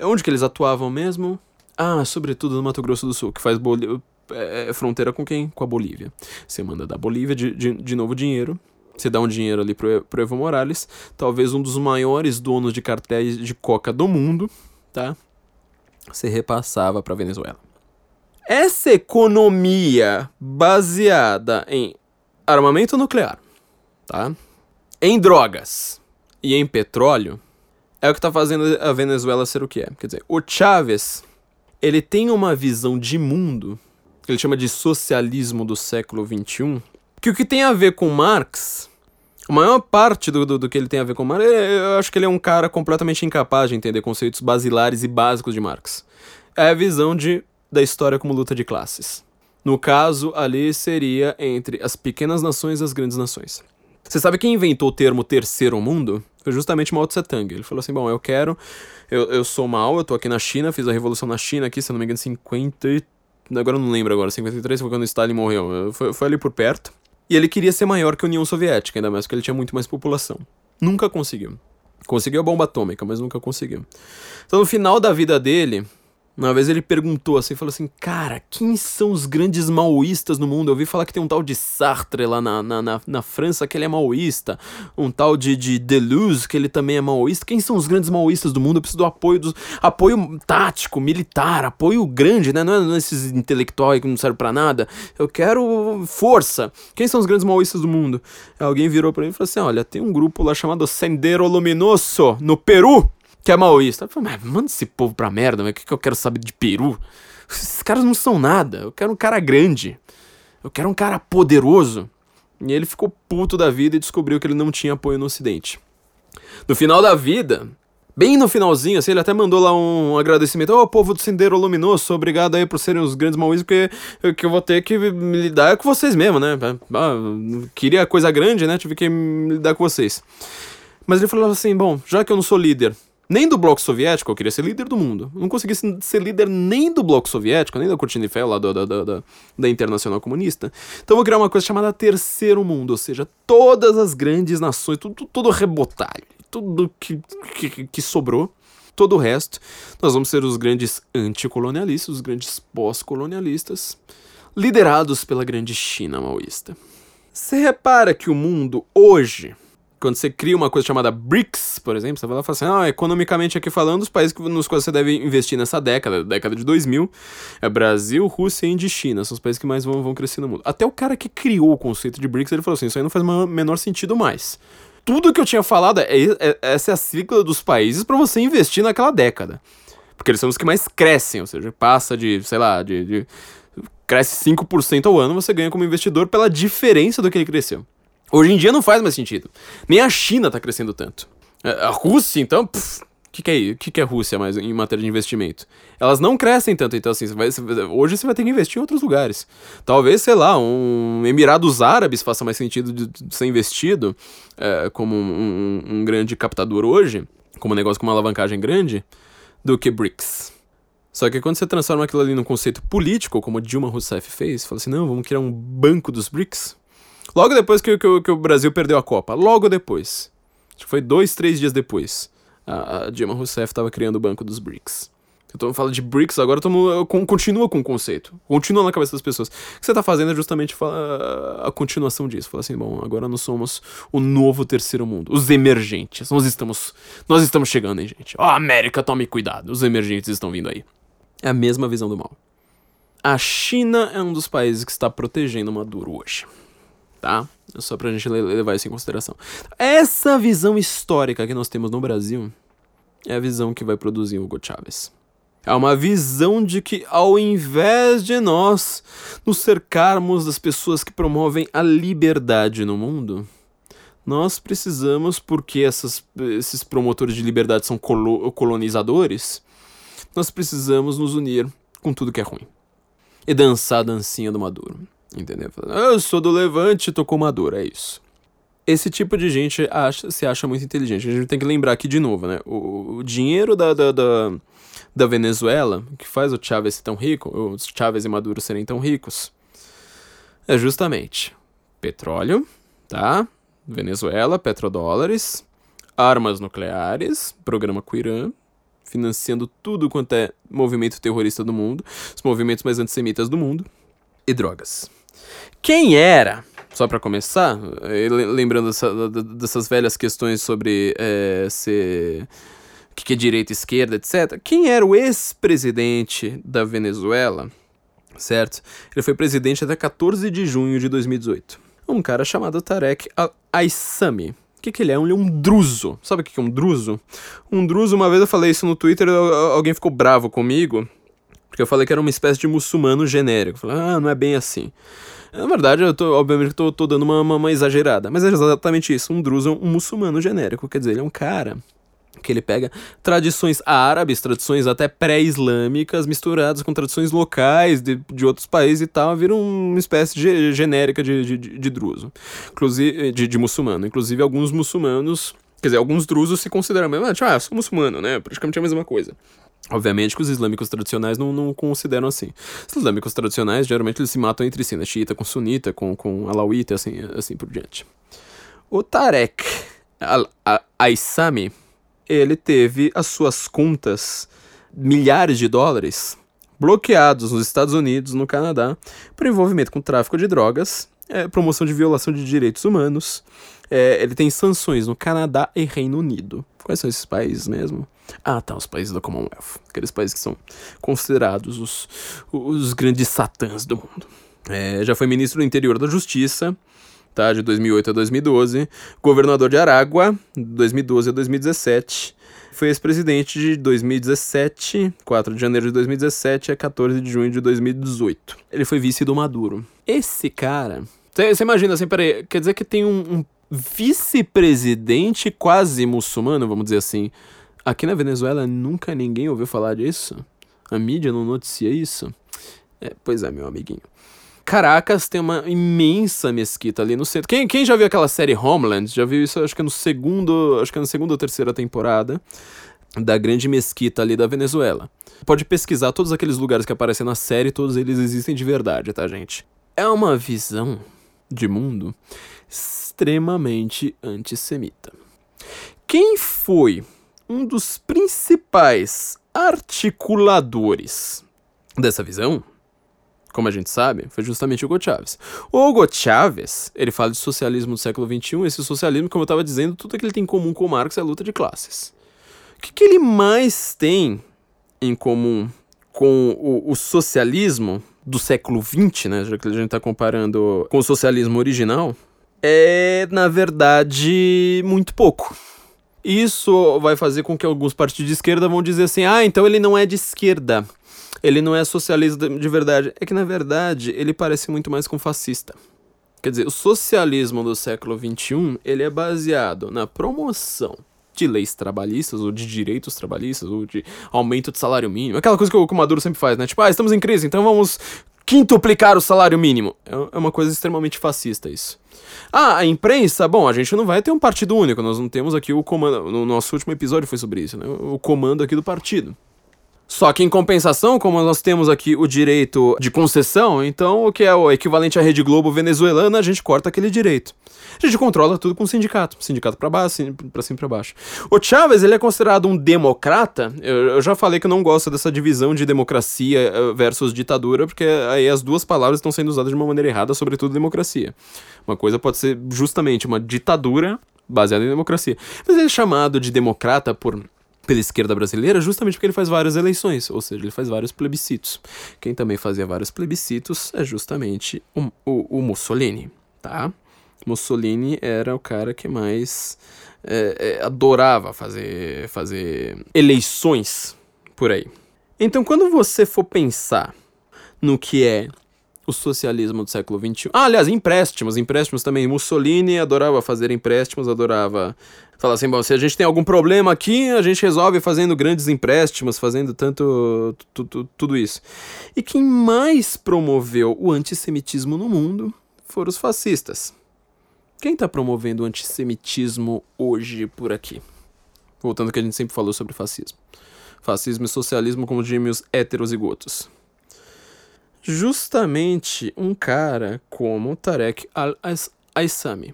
Onde que eles atuavam mesmo? Ah, sobretudo no Mato Grosso do Sul, que faz é, é, fronteira com quem? Com a Bolívia. Você manda da Bolívia de, de, de novo dinheiro. Você dá um dinheiro ali pro, pro Evo Morales, talvez um dos maiores donos de cartéis de coca do mundo, tá? Você repassava para Venezuela. Essa economia baseada em armamento nuclear, tá? Em drogas e em petróleo é o que está fazendo a Venezuela ser o que é. Quer dizer, o Chávez, ele tem uma visão de mundo que ele chama de socialismo do século XXI, que o que tem a ver com Marx, a maior parte do, do, do que ele tem a ver com Marx, é, eu acho que ele é um cara completamente incapaz de entender conceitos basilares e básicos de Marx. É a visão de, da história como luta de classes. No caso, ali seria entre as pequenas nações e as grandes nações. Você sabe quem inventou o termo terceiro mundo? Foi justamente Mao Tse Tung. Ele falou assim: Bom, eu quero. Eu, eu sou Mao, eu tô aqui na China, fiz a revolução na China aqui, se eu não me engano, em 53 Agora eu não lembro agora, 53 foi quando Stalin morreu. Foi, foi ali por perto. E ele queria ser maior que a União Soviética, ainda mais porque ele tinha muito mais população. Nunca conseguiu. Conseguiu a bomba atômica, mas nunca conseguiu. Então no final da vida dele, uma vez ele perguntou assim, falou assim, cara, quem são os grandes maoístas no mundo? Eu ouvi falar que tem um tal de Sartre lá na, na, na, na França que ele é maoísta, um tal de, de Deleuze que ele também é maoísta. Quem são os grandes maoístas do mundo? Eu preciso do apoio, do, apoio tático, militar, apoio grande, né? Não é, não é esses intelectuais que não servem para nada. Eu quero força. Quem são os grandes maoístas do mundo? Alguém virou para mim e falou assim, olha, tem um grupo lá chamado Sendero Luminoso, no Peru que é maoísta. Eu falei, mas manda esse povo pra merda, mas o que, que eu quero saber de Peru? Esses caras não são nada. Eu quero um cara grande. Eu quero um cara poderoso. E ele ficou puto da vida e descobriu que ele não tinha apoio no Ocidente. No final da vida, bem no finalzinho, assim, ele até mandou lá um agradecimento. Ô, oh, povo do Sendero Luminoso, obrigado aí por serem os grandes maoístas, porque que eu vou ter que lidar com vocês mesmo, né? Ah, queria coisa grande, né? Tive que lidar com vocês. Mas ele falou assim: bom, já que eu não sou líder, Nem do bloco soviético, eu queria ser líder do mundo. Eu não consegui ser líder nem do bloco soviético, nem da Cortina de Ferro lá do, da, da, da Internacional Comunista. Então eu vou criar uma coisa chamada Terceiro Mundo, ou seja, todas as grandes nações, tudo, tudo rebotalho, tudo que, que, que sobrou, todo o resto, nós vamos ser os grandes anticolonialistas, os grandes pós-colonialistas, liderados pela grande China maoísta. Você repara que o mundo hoje quando você cria uma coisa chamada BRICS, por exemplo, você vai lá e fala assim, ah, economicamente aqui falando, os países nos quais você deve investir nessa década, década de 2000, é Brasil, Rússia, Índia e China, são os países que mais vão, vão crescer no mundo. Até o cara que criou o conceito de BRICS, ele falou assim, isso aí não faz o menor sentido mais. Tudo que eu tinha falado, é, é essa é a sigla dos países para você investir naquela década. Porque eles são os que mais crescem, ou seja, passa de, sei lá, de, de cresce 5% ao ano, você ganha como investidor pela diferença do que ele cresceu. Hoje em dia não faz mais sentido. Nem a China tá crescendo tanto. A Rússia, então, o que, que, é, que, que é Rússia mais em matéria de investimento? Elas não crescem tanto, então assim, vai, hoje você vai ter que investir em outros lugares. Talvez, sei lá, um Emirados Árabes faça mais sentido de, de ser investido é, como um, um, um grande captador hoje, como um negócio com uma alavancagem grande, do que BRICS. Só que quando você transforma aquilo ali num conceito político, como Dilma Rousseff fez, fala assim, não, vamos criar um banco dos BRICS, Logo depois que, que, que, o Brasil perdeu a Copa. Logo depois. Acho que foi dois, três dias depois. A, a Dilma Rousseff estava criando o banco dos BRICS. Tô falando de BRICS, agora com, continua com o conceito. Continua na cabeça das pessoas. O que você está fazendo é justamente a continuação disso. Fala assim, bom, agora nós somos o novo terceiro mundo. Os emergentes. Nós estamos. Nós estamos chegando, hein, gente? Ó, oh, América, tome cuidado. Os emergentes estão vindo aí. É a mesma visão do mal. A China é um dos países que está protegendo Maduro hoje tá? Só pra gente levar isso em consideração. Essa visão histórica que nós temos no Brasil é a visão que vai produzir Hugo Chávez. É uma visão de que, ao invés de nós nos cercarmos das pessoas que promovem a liberdade no mundo, nós precisamos, porque essas, esses promotores de liberdade são colo colonizadores, nós precisamos nos unir com tudo que é ruim e dançar a dancinha do Maduro. Entendeu? Ah, eu sou do Levante, tô com Maduro, é isso. Esse tipo de gente acha, se acha muito inteligente. A gente tem que lembrar aqui de novo, né? O, o dinheiro da, da, da, da, Venezuela, que faz o Chávez ser tão rico, os Chávez e Maduro serem tão ricos, é justamente petróleo, tá? Venezuela, petrodólares, armas nucleares, programa com o Irã, financiando tudo quanto é movimento terrorista do mundo, os movimentos mais antissemitas do mundo, e drogas. Quem era, só para começar, eh, lembrando dessa, dessas velhas questões sobre é, ser. O que é direita, esquerda, etc. Quem era o ex-presidente da Venezuela, certo? Ele foi presidente até 14 de junho de 2018. Um cara chamado Tarek Al-Aissami. O que, que ele é? Ele é um druso. Sabe o que é um druso? Um druso, uma vez eu falei isso no Twitter, alguém ficou bravo comigo, porque eu falei que era uma espécie de muçulmano genérico. Falei, ah, não é bem assim. Na verdade, eu tô, obviamente, tô, tô dando uma, uma, uma, exagerada. Mas é exatamente isso. Um druso é um muçulmano genérico. Quer dizer, ele é um cara que ele pega tradições árabes, tradições até pré-islâmicas, misturadas com tradições locais de, de outros países e tal, vira uma espécie de, genérica de, de, de druso. Inclusive, de, de muçulmano. Inclusive, alguns muçulmanos... Quer dizer, alguns drusos se consideram ah, eu sou muçulmano, né? Praticamente a mesma coisa. Obviamente que os islâmicos tradicionais não, não consideram assim. Os islâmicos tradicionais, geralmente, eles se matam entre si, né? Xiita com sunita, com, com alauíta, assim, assim por diante. O Tarek al-Aissami, ele teve as suas contas, milhares de dólares, bloqueados nos Estados Unidos, no Canadá, por envolvimento com tráfico de drogas, é, promoção de violação de direitos humanos. É, ele tem sanções no Canadá e Reino Unido. Quais são esses países mesmo? Ah, tá, os países da Commonwealth. Aqueles países que são considerados os, os grandes satãs do mundo. É, já foi ministro do interior da Justiça, tá, de 2008 a 2012. Governador de Aragua, de 2012 a 2017. Foi ex-presidente de 2017, 4 de janeiro de 2017 a 14 de junho de 2018. Ele foi vice do Maduro. Esse cara. Você imagina assim, peraí, quer dizer que tem um, um vice-presidente quase muçulmano, vamos dizer assim. Aqui na Venezuela nunca ninguém ouviu falar disso. A mídia não noticia isso. É, pois é, meu amiguinho. Caracas tem uma imensa mesquita ali no centro. Quem, quem já viu aquela série Homeland? Já viu isso, acho que no segundo, acho que é na segunda ou terceira temporada. da grande mesquita ali da Venezuela. Pode pesquisar todos aqueles lugares que aparecem na série, todos eles existem de verdade, tá, gente? É uma visão de mundo extremamente antissemita. Quem foi um dos principais articuladores dessa visão, como a gente sabe, foi justamente Hugo Chávez. O Hugo Chávez, ele fala de socialismo do século XXI, esse socialismo, como eu estava dizendo, tudo que ele tem em comum com Marx é a luta de classes. O que, que ele mais tem em comum com o, o socialismo do século XX, né, já que a gente está comparando com o socialismo original, é, na verdade, muito pouco. Isso vai fazer com que alguns partidos de esquerda vão dizer assim: ah, então ele não é de esquerda. Ele não é socialista de verdade. É que, na verdade, ele parece muito mais com fascista. Quer dizer, o socialismo do século XXI, ele é baseado na promoção de leis trabalhistas, ou de direitos trabalhistas, ou de aumento de salário mínimo. Aquela coisa que o, Maduro sempre faz, né? Tipo, ah, estamos em crise, então vamos quintuplicar o salário mínimo. É, é uma coisa extremamente fascista isso. Ah, a imprensa, bom, a gente não vai ter um partido único, nós não temos aqui o comando. No nosso último episódio foi sobre isso, né? O comando aqui do partido. Só que em compensação, como nós temos aqui o direito de concessão, então o que é o equivalente à Rede Globo venezuelana, a gente corta aquele direito. A gente controla tudo com o sindicato, sindicato para baixo, para cima para baixo. O Chávez, ele é considerado um democrata. Eu, eu, já falei que eu não gosto dessa divisão de democracia eh, versus ditadura, porque aí as duas palavras estão sendo usadas de uma maneira errada, sobretudo democracia. Uma coisa pode ser justamente uma ditadura baseada em democracia. Mas ele é chamado de democrata por pela esquerda brasileira justamente porque ele faz várias eleições, ou seja, ele faz vários plebiscitos. Quem também fazia vários plebiscitos é justamente o, o, o Mussolini, tá? Mussolini era o cara que mais é, é, adorava fazer, fazer eleições por aí. Então, quando você for pensar no que é o socialismo do século XXI. Ah, aliás, empréstimos. Empréstimos também. Mussolini adorava fazer empréstimos, adorava falar assim: bom, se a gente tem algum problema aqui, a gente resolve fazendo grandes empréstimos, fazendo tanto. tudo isso. E quem mais promoveu o antissemitismo no mundo foram os fascistas. Quem está promovendo o antissemitismo hoje por aqui? Voltando ao que a gente sempre falou sobre fascismo. Fascismo e socialismo como gêmeos heterozigotos. Justamente um cara como Tarek al-Aissami.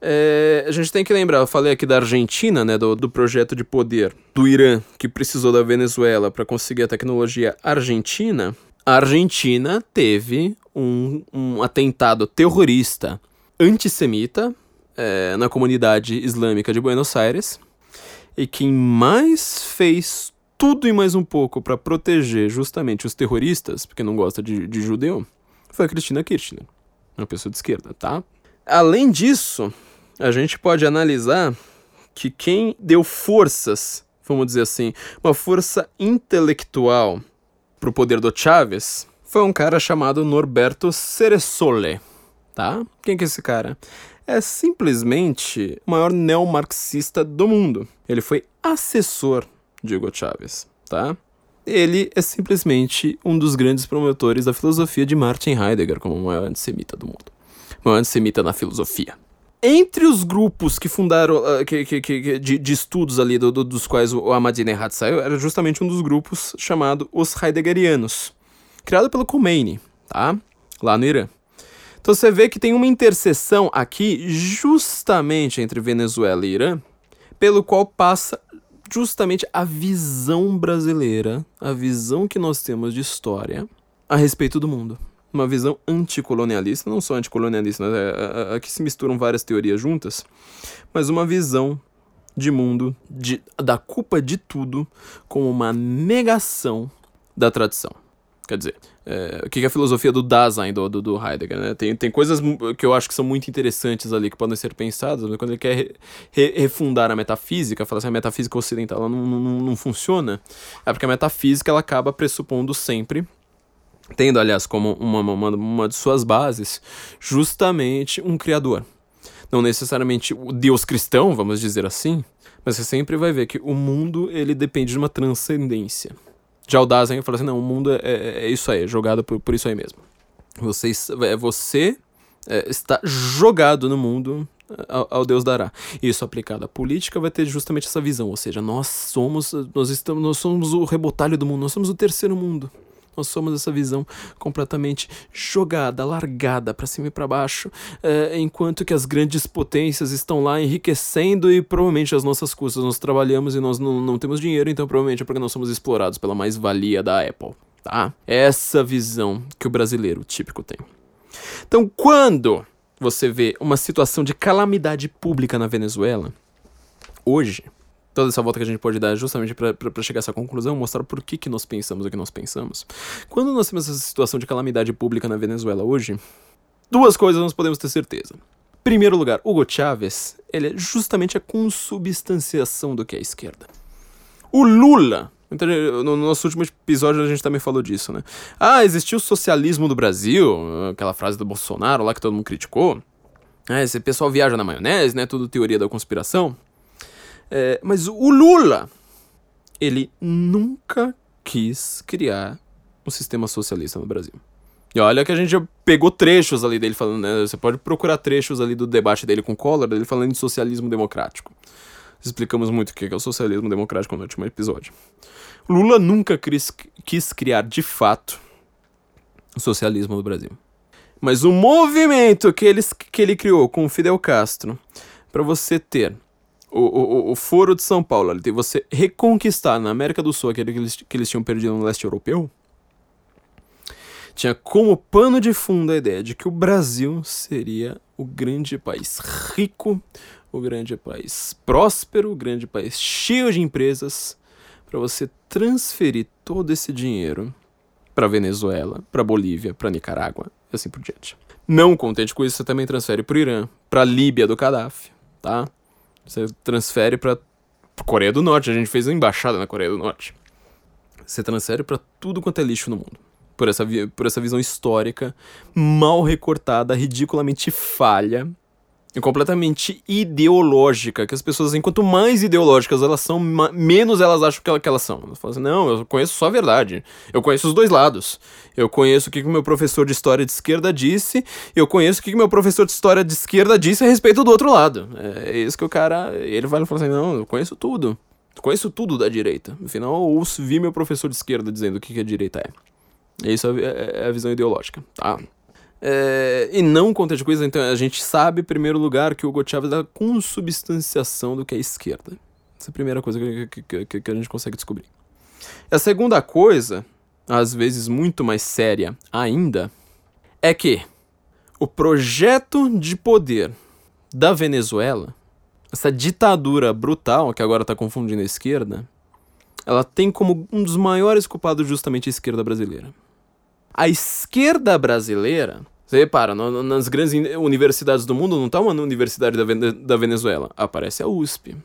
É, a gente tem que lembrar, eu falei aqui da Argentina, né, do, do projeto de poder do Irã, que precisou da Venezuela para conseguir a tecnologia argentina. A Argentina teve um, um atentado terrorista antissemita é, na comunidade islâmica de Buenos Aires. E quem mais fez tudo e mais um pouco para proteger justamente os terroristas, porque não gosta de, de judeu, foi a Cristina Kirchner, uma pessoa de esquerda, tá? Além disso, a gente pode analisar que quem deu forças, vamos dizer assim, uma força intelectual para o poder do Chávez foi um cara chamado Norberto Ceresole tá? Quem que é esse cara? É simplesmente o maior neomarxista do mundo. Ele foi assessor de Hugo Chávez, tá? Ele é simplesmente um dos grandes promotores da filosofia de Martin Heidegger como o maior antissemita do mundo. O maior antissemita na filosofia. Entre os grupos que fundaram, uh, que, que, que, de, de, estudos ali, do, do, dos quais o Ahmadinejad saiu, era justamente um dos grupos chamado os Heideggerianos, criado pelo Khomeini, tá? Lá no Irã. Então você vê que tem uma interseção aqui justamente entre Venezuela e Irã, pelo qual passa justamente a visão brasileira, a visão que nós temos de história a respeito do mundo. Uma visão anticolonialista, não só anticolonialista, né? É, é, aqui se misturam várias teorias juntas, mas uma visão de mundo de, da culpa de tudo como uma negação da tradição. Quer dizer, é, o que é a filosofia do Dasein do, do, do, Heidegger, né? Tem, tem coisas que eu acho que são muito interessantes ali, que podem ser pensadas, mas quando ele quer re, re, refundar a metafísica, fala assim, a metafísica ocidental não, não, não funciona, é porque a metafísica ela acaba pressupondo sempre tendo, aliás, como uma, uma, uma de suas bases, justamente um criador. Não necessariamente o Deus cristão, vamos dizer assim, mas você sempre vai ver que o mundo ele depende de uma transcendência. Já o Dasein fala assim, não, o mundo é, é, é isso aí, é jogado por, por isso aí mesmo. Você, é, você é, está jogado no mundo ao, ao Deus dará. Isso aplicado à política vai ter justamente essa visão, ou seja, nós somos, nós estamos, nós somos o rebotalho do mundo, nós somos o terceiro mundo. Nós somos essa visão completamente jogada, largada para cima e para baixo, é, enquanto que as grandes potências estão lá enriquecendo e provavelmente as nossas custas. Nós trabalhamos e nós não, não temos dinheiro, então provavelmente é porque nós somos explorados pela mais-valia da Apple. Tá? Essa visão que o brasileiro típico tem. Então, quando você vê uma situação de calamidade pública na Venezuela, hoje, toda essa volta que a gente pode dar é justamente para chegar a essa conclusão, mostrar por que, que nós pensamos o que nós pensamos. Quando nós temos essa situação de calamidade pública na Venezuela hoje, duas coisas nós podemos ter certeza. Primeiro lugar, Hugo Chávez, ele é justamente a consubstanciação do que é a esquerda. O Lula, no nosso último episódio a gente também falou disso, né? Ah, existiu o socialismo do Brasil, aquela frase do Bolsonaro lá que todo mundo criticou. Ah, esse pessoal viaja na maionese, né? Tudo teoria da conspiração. É, mas o Lula, ele nunca quis criar um sistema socialista no Brasil. E olha que a gente já pegou trechos ali dele falando, né? Você pode procurar trechos ali do debate dele com o Collor, dele falando de socialismo democrático. Explicamos muito o que é o socialismo democrático no último episódio. Lula nunca quis, quis criar de fato o socialismo no Brasil. Mas o movimento que, que ele criou com o Fidel Castro para você ter o, o, o Foro de São Paulo, ali, você reconquistar na América do Sul aquele que eles, que eles tinham perdido no leste europeu, tinha como pano de fundo a ideia de que o Brasil seria o grande país rico, o grande país próspero, o grande país cheio de empresas, para você transferir todo esse dinheiro para Venezuela, para Bolívia, para Nicarágua e assim por diante. Não contente com isso, você também transfere para o Irã, para a Líbia do Gaddafi, tá? Você transfere para Coreia do Norte. A gente fez uma embaixada na Coreia do Norte. Você transfere para tudo quanto é lixo no mundo. Por essa, por essa visão histórica mal recortada, ridiculamente falha completamente ideológica. Que as pessoas, enquanto mais ideológicas elas são, menos elas acham que, elas são. Elas falam assim: não, eu conheço só a verdade. Eu conheço os dois lados. Eu conheço o que o meu professor de história de esquerda disse. Eu conheço o que o meu professor de história de esquerda disse a respeito do outro lado. É isso que o cara. Ele vai falar assim: não, eu conheço tudo. Eu conheço tudo da direita. No final, eu ouço, vi meu professor de esquerda dizendo o que, que a direita é. Isso é, é, é a visão ideológica, tá? É, e não conta de coisa, então a gente sabe, em primeiro lugar, que o Hugo Chávez é a consubstanciação do que é esquerda. Essa é a primeira coisa que, que, que, que a gente consegue descobrir. E a segunda coisa, às vezes muito mais séria ainda, é que o projeto de poder da Venezuela, essa ditadura brutal que agora está confundindo a esquerda, ela tem como um dos maiores culpados justamente a esquerda brasileira. A esquerda brasileira você repara, no, nas grandes universidades do mundo não tá uma universidade da, da Venezuela. Aparece a USP.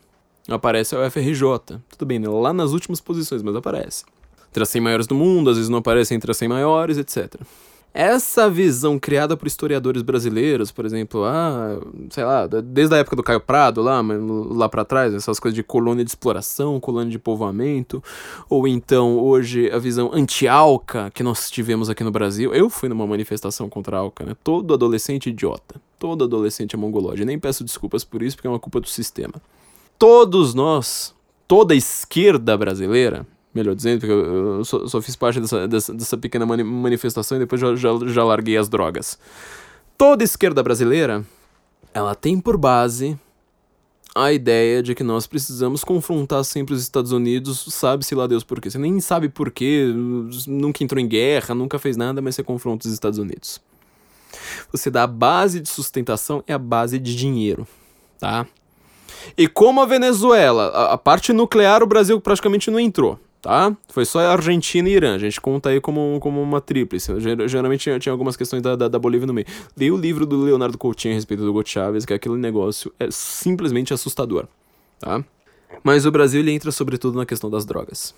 Aparece a UFRJ. Tudo bem, né? lá nas últimas posições, mas aparece. Entre as 100 maiores do mundo, às vezes não aparece entre as 100 maiores, etc. Essa visão criada por historiadores brasileiros, por exemplo, ah, sei lá, desde a época do Caio Prado lá, lá para trás, essas coisas de colônia de exploração, colônia de povoamento, ou então hoje a visão anti-alca que nós tivemos aqui no Brasil. Eu fui numa manifestação contra a alca, né? Todo adolescente idiota, todo adolescente é mongolóide. Nem peço desculpas por isso, porque é uma culpa do sistema. Todos nós, toda a esquerda brasileira, melhor dizendo, porque eu, só, só, fiz parte dessa, dessa, dessa pequena mani manifestação e depois já, já, já larguei as drogas. Toda esquerda brasileira, ela tem por base a ideia de que nós precisamos confrontar sempre os Estados Unidos, sabe-se lá Deus por quê. Você nem sabe por quê, nunca entrou em guerra, nunca fez nada, mas você confronta os Estados Unidos. Você dá a base de sustentação e a base de dinheiro, tá? E como a Venezuela, a parte nuclear o Brasil praticamente não entrou tá? Foi só Argentina e Irã. A gente conta aí como, como uma tríplice. Geralmente tinha, tinha algumas questões da, da, da, Bolívia no meio. Li o livro do Leonardo Coutinho a respeito do Hugo Chávez, que é aquele negócio é simplesmente assustador, tá? Mas o Brasil ele entra sobretudo na questão das drogas.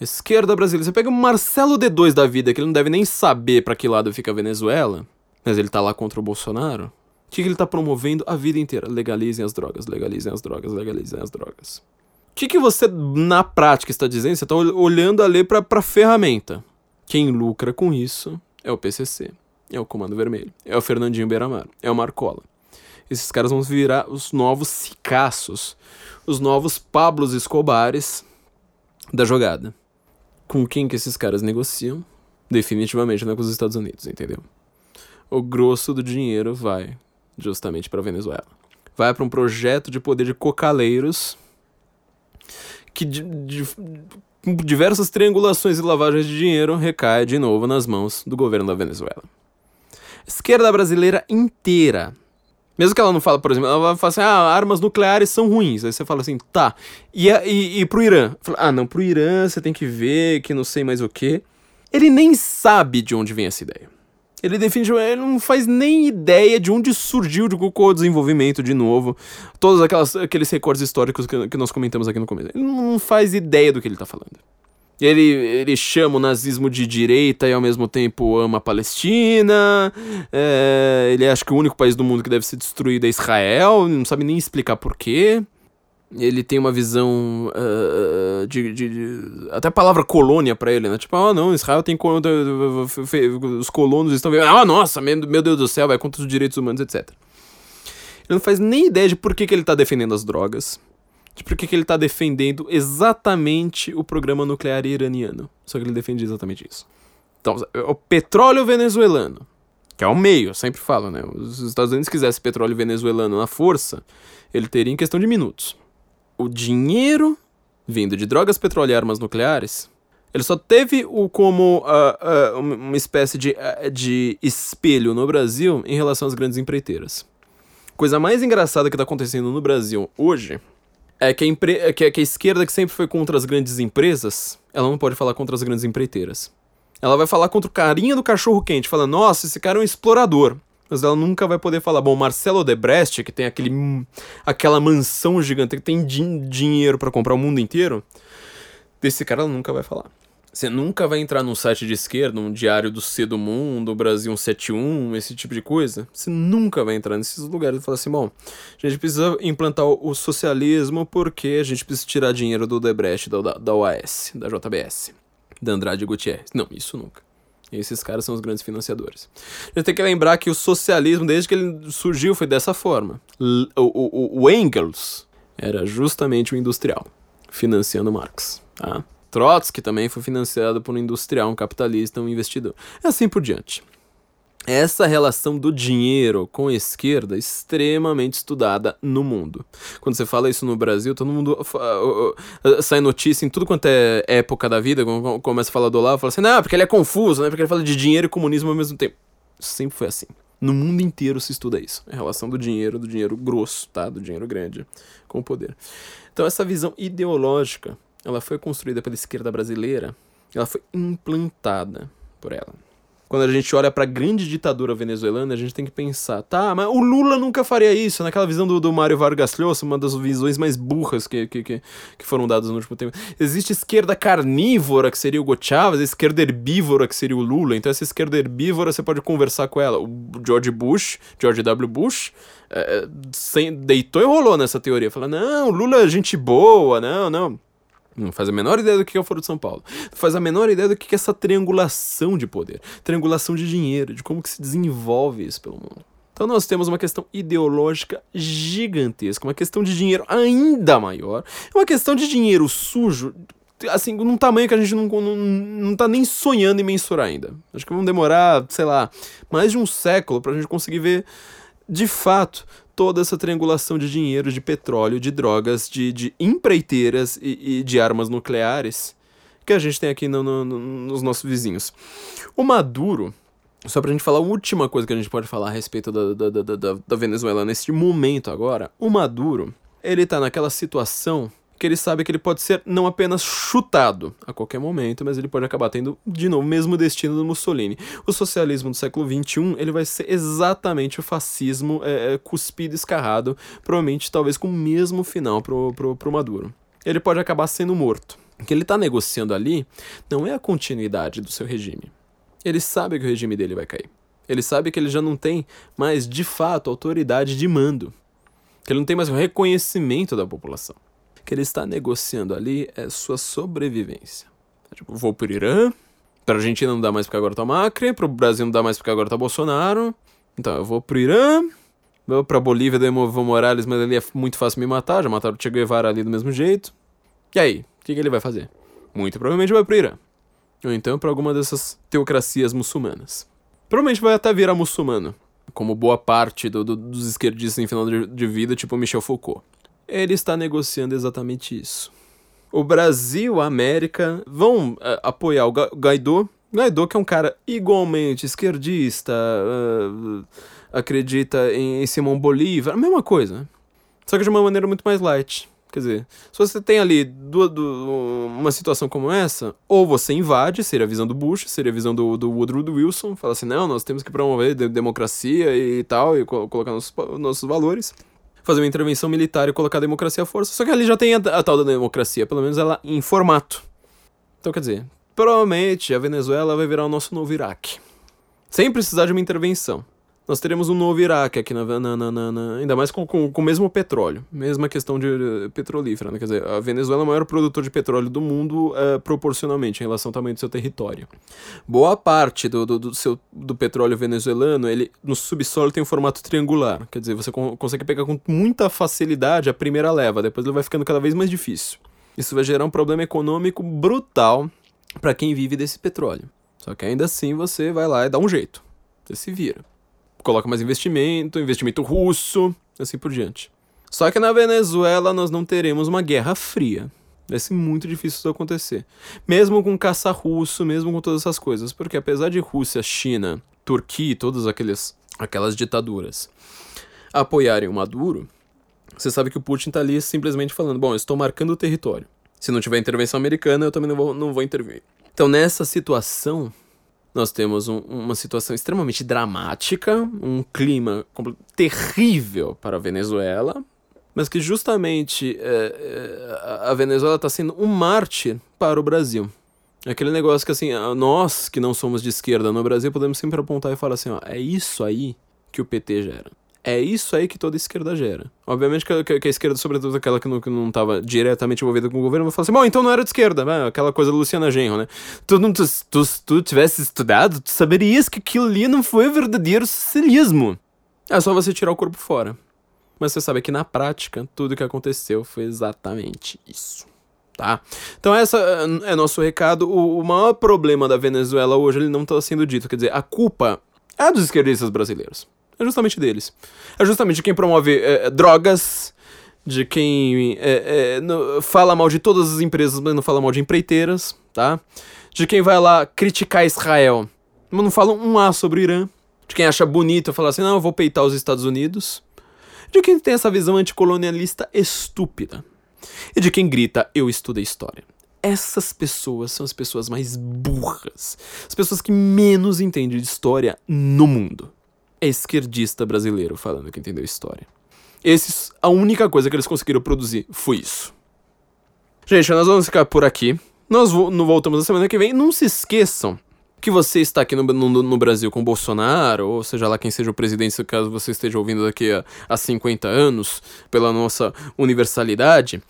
A esquerda brasileira, você pega o Marcelo D2 da vida, que ele não deve nem saber para que lado fica a Venezuela, mas ele tá lá contra o Bolsonaro. O que, que ele tá promovendo a vida inteira? Legalizem as drogas, legalizem as drogas, legalizem as drogas. O que, que você, na prática, está dizendo? Você está olhando ali para a ferramenta. Quem lucra com isso é o PCC, é o Comando Vermelho, é o Fernandinho Beiramar, é o Marcola. Esses caras vão virar os novos Cicaços, os novos Pablos Escobares da jogada. Com quem que esses caras negociam? Definitivamente não é com os Estados Unidos, entendeu? O grosso do dinheiro vai justamente para Venezuela. Vai para um projeto de poder de cocaleiros que de, de, com diversas triangulações e lavagens de dinheiro recai de novo nas mãos do governo da Venezuela. Esquerda brasileira inteira mesmo que ela não fala, por exemplo, ela vai falar assim, ah, armas nucleares são ruins. Aí você fala assim, tá. E, e, e pro Irã? Falo, ah, não, pro Irã você tem que ver que não sei mais o que. Ele nem sabe de onde vem essa ideia. Ele defende, ele não faz nem ideia de onde surgiu de o desenvolvimento de novo. Todos aquelas, aqueles recordes históricos que, que nós comentamos aqui no começo. Ele não faz ideia do que ele tá falando. Ele, ele chama o nazismo de direita e ao mesmo tempo ama a Palestina. É, ele acha que o único país do mundo que deve ser destruído é Israel. Não sabe nem explicar porquê. Ele tem uma visão uh, de, de, de, Até a palavra colônia para ele, né? Tipo, ah, não, Israel tem. Os colonos estão. Ah, nossa, meu Deus do céu, vai contra os direitos humanos, etc. Ele não faz nem ideia de por que, que ele tá defendendo as drogas de por que ele está defendendo exatamente o programa nuclear iraniano. Só que ele defende exatamente isso. Então, o petróleo venezuelano, que é o meio, eu sempre falo, né? Os Estados Unidos quisesse petróleo venezuelano na força, ele teria em questão de minutos. O dinheiro vindo de drogas, petróleo e armas nucleares, ele só teve o como uh, uh, uma espécie de, uh, de espelho no Brasil em relação às grandes empreiteiras. Coisa mais engraçada que está acontecendo no Brasil hoje é que a, empre... É que, a, que a esquerda, que sempre foi contra as grandes empresas, ela não pode falar contra as grandes empreiteiras. Ela vai falar contra o carinha do cachorro quente, fala, nossa, esse cara é um explorador. Mas ela nunca vai poder falar, bom, Marcelo Debrecht, que tem aquele, aquela mansão gigante, que tem din dinheiro para comprar o mundo inteiro, desse cara ela nunca vai falar. Você nunca vai entrar num site de esquerda, um diário do C do Mundo, Brasil 171, esse tipo de coisa. Você nunca vai entrar nesses lugares e falar assim: bom, a gente precisa implantar o socialismo porque a gente precisa tirar dinheiro do Debrecht, da, da OAS, da JBS, da Andrade Gutierrez. Não, isso nunca. E esses caras são os grandes financiadores. A gente tem que lembrar que o socialismo, desde que ele surgiu, foi dessa forma. o, o, o Engels era justamente o industrial, financiando Marx. Tá? Trotsky também foi financiado por um industrial, um capitalista, um investidor. E assim por diante. Essa relação do dinheiro com a esquerda é extremamente estudada no mundo. Quando você fala isso no Brasil, todo mundo sai notícia em tudo quanto é época da vida, começa a falar do Olavo, fala assim, não, porque ele é confuso, né? Porque ele fala de dinheiro e comunismo ao mesmo tempo. Sempre foi assim. No mundo inteiro se estuda isso. A relação do dinheiro, do dinheiro grosso, tá? Do dinheiro grande com o poder. Então essa visão ideológica ela foi construída pela esquerda brasileira, ela foi implantada por ela. Quando a gente olha para a grande ditadura venezuelana, a gente tem que pensar, tá, mas o Lula nunca faria isso, naquela visão do, do Mário Vargas Llosa, uma das visões mais burras que, que, que, que foram dadas no último tempo. Existe esquerda carnívora, que seria o Hugo Chávez, esquerda herbívora, que seria o Lula. Então essa esquerda herbívora, você pode conversar com ela. O George Bush, George W. Bush, é, sem, deitou e rolou nessa teoria. Fala, não, Lula é gente boa, não, não. Não faz a menor ideia do que é o Foro de São Paulo. Não faz a menor ideia do que é essa triangulação de poder, triangulação de dinheiro, de como que se desenvolve isso pelo mundo. Então nós temos uma questão ideológica gigantesca, uma questão de dinheiro ainda maior, uma questão de dinheiro sujo, assim, num tamanho que a gente não, não, não tá nem sonhando em mensurar ainda. Acho que vamos demorar, sei lá, mais de um século pra gente conseguir ver de fato toda essa triangulação de dinheiro, de petróleo, de drogas, de, de empreiteiras e, e de armas nucleares que a gente tem aqui no, no, no, nos nossos vizinhos. O Maduro, só pra gente falar a última coisa que a gente pode falar a respeito da, da, da, da, Venezuela neste momento agora, o Maduro, ele tá naquela situação que ele sabe que ele pode ser não apenas chutado a qualquer momento, mas ele pode acabar tendo de novo o mesmo destino do Mussolini. O socialismo do século XXI ele vai ser exatamente o fascismo é, é, cuspido, escarrado, provavelmente talvez com o mesmo final pro, pro, pro Maduro. Ele pode acabar sendo morto. O que ele está negociando ali não é a continuidade do seu regime. Ele sabe que o regime dele vai cair. Ele sabe que ele já não tem mais, de fato, autoridade de mando. Que ele não tem mais o reconhecimento da população que ele está negociando ali é sua sobrevivência. Tipo, vou pro Irã, pra Argentina não dá mais porque agora tá Macri, pro Brasil não dá mais porque agora tá Bolsonaro. Então eu vou pro Irã, Vou pra Bolívia do Evo Morales, mas ali é muito fácil me matar. Já mataram o Che Guevara ali do mesmo jeito. E aí? O que, que ele vai fazer? Muito provavelmente vai pro Irã. Ou então pra alguma dessas teocracias muçulmanas. Provavelmente vai até virar muçulmano. Como boa parte do, do, dos esquerdistas em final de, de vida, tipo Michel Foucault. Ele está negociando exatamente isso. O Brasil, a América vão uh, apoiar o Ga Guaidó. Guaidó que é um cara igualmente esquerdista, uh, acredita em, em Simão Bolívar, a mesma coisa. Só que de uma maneira muito mais light. Quer dizer, se você tem ali do, do, uma situação como essa, ou você invade, seria a visão do Bush, seria a visão do, do Woodrow Wilson, fala assim, não, nós temos que promover democracia e tal, e co colocar nossos, nossos valores, fazer uma intervenção militar e colocar a democracia à força, só que ali já tem a, a tal da democracia, pelo menos ela em formato. Então, quer dizer, provavelmente a Venezuela vai virar o nosso novo Iraque. Sem precisar de uma intervenção nós teremos um novo Iraque aqui, na, na, na, na ainda mais com, com, com, o mesmo petróleo, mesma questão de uh, petrolífera, né? quer dizer, a Venezuela é o maior produtor de petróleo do mundo uh, proporcionalmente em relação ao tamanho do seu território. Boa parte do, do, do, seu, do petróleo venezuelano, ele no subsolo tem um formato triangular, quer dizer, você con consegue pegar com muita facilidade a primeira leva, depois ele vai ficando cada vez mais difícil. Isso vai gerar um problema econômico brutal para quem vive desse petróleo. Só que ainda assim você vai lá e dá um jeito. Você se vira coloca mais investimento, investimento russo, assim por diante. Só que na Venezuela nós não teremos uma guerra fria. Vai ser muito difícil isso acontecer. Mesmo com caça russo, mesmo com todas essas coisas. Porque apesar de Rússia, China, Turquia todas aqueles, aquelas ditaduras apoiarem o Maduro, você sabe que o Putin tá ali simplesmente falando: bom, eu estou marcando o território. Se não tiver intervenção americana, eu também não vou, não vou intervir. Então, nessa situação, nós temos um, uma situação extremamente dramática, um clima terrível para a Venezuela, mas que justamente é, é, a Venezuela está sendo um mártir para o Brasil. Aquele negócio que assim, nós que não somos de esquerda no Brasil podemos sempre apontar e falar assim, ó, é isso aí que o PT gera. É isso aí que toda esquerda gera. Obviamente que, que, que a esquerda, sobretudo aquela que não, que não diretamente envolvida com o governo, vai falar assim, bom, então não era de esquerda, né? aquela coisa da Luciana Genro, né? Tu, não, tu, tu, tu tivesse estudado, tu saberias que aquilo ali não foi verdadeiro socialismo. É só você tirar o corpo fora. Mas você sabe que na prática, tudo que aconteceu foi exatamente isso. Tá? Então essa é nosso recado. O, o maior problema da Venezuela hoje ele não está sendo dito. Quer dizer, a culpa é dos esquerdistas brasileiros. É justamente deles. É justamente quem promove é, é, drogas, de quem é, é, no, fala mal de todas as empresas, mas não fala mal de empreiteiras, tá? De quem vai lá criticar Israel, mas não fala um A sobre o Irã. De quem acha bonito falar assim, não, eu vou peitar os Estados Unidos. De quem tem essa visão anticolonialista estúpida. E de quem grita, eu estudei história. Essas pessoas são as pessoas mais burras. As pessoas que menos entendem de história no mundo é esquerdista brasileiro falando que entendeu história. Esses, a única coisa que eles conseguiram produzir foi isso. Gente, nós vamos ficar por aqui. Nós vo voltamos na semana que vem. Não se esqueçam que você está aqui no, no, no, Brasil com Bolsonaro, ou seja lá quem seja o presidente, caso você esteja ouvindo daqui a, a 50 anos, pela nossa universalidade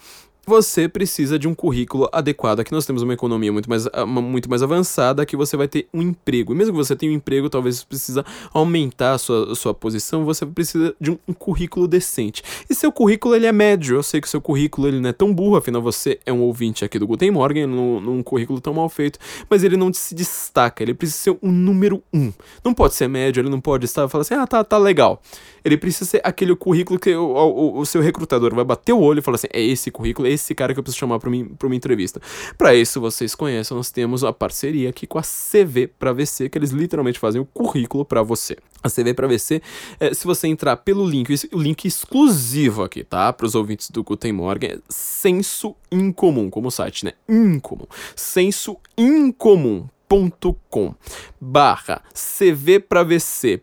você precisa de um currículo adequado. Aqui nós temos uma economia muito mais, ah, muito mais avançada, que você vai ter um emprego. E mesmo que você tenha um emprego, talvez você precisa aumentar a sua, a sua posição, você precisa de um, um, currículo decente. E seu currículo, ele é médio. Eu sei que seu currículo, ele não é tão burro, afinal você é um ouvinte aqui do Guten Morgen, num, num currículo tão mal feito, mas ele não se destaca, ele precisa ser um número um. Não pode ser médio, ele não pode estar falando assim, ah, tá, tá legal. Ele precisa ser aquele currículo que o, o, o seu recrutador vai bater o olho e falar assim, é esse currículo, é esse cara que eu preciso chamar para uma entrevista. Para isso, vocês conhecem, nós temos a parceria aqui com a CV para VC, que eles literalmente fazem o currículo para você. A CV para VC, é, se você entrar pelo link, o link exclusivo aqui, tá? Para os ouvintes do Guten Morgen, é senso incomum, como site, né? Incomum. Senso incomum.com barra CV para VC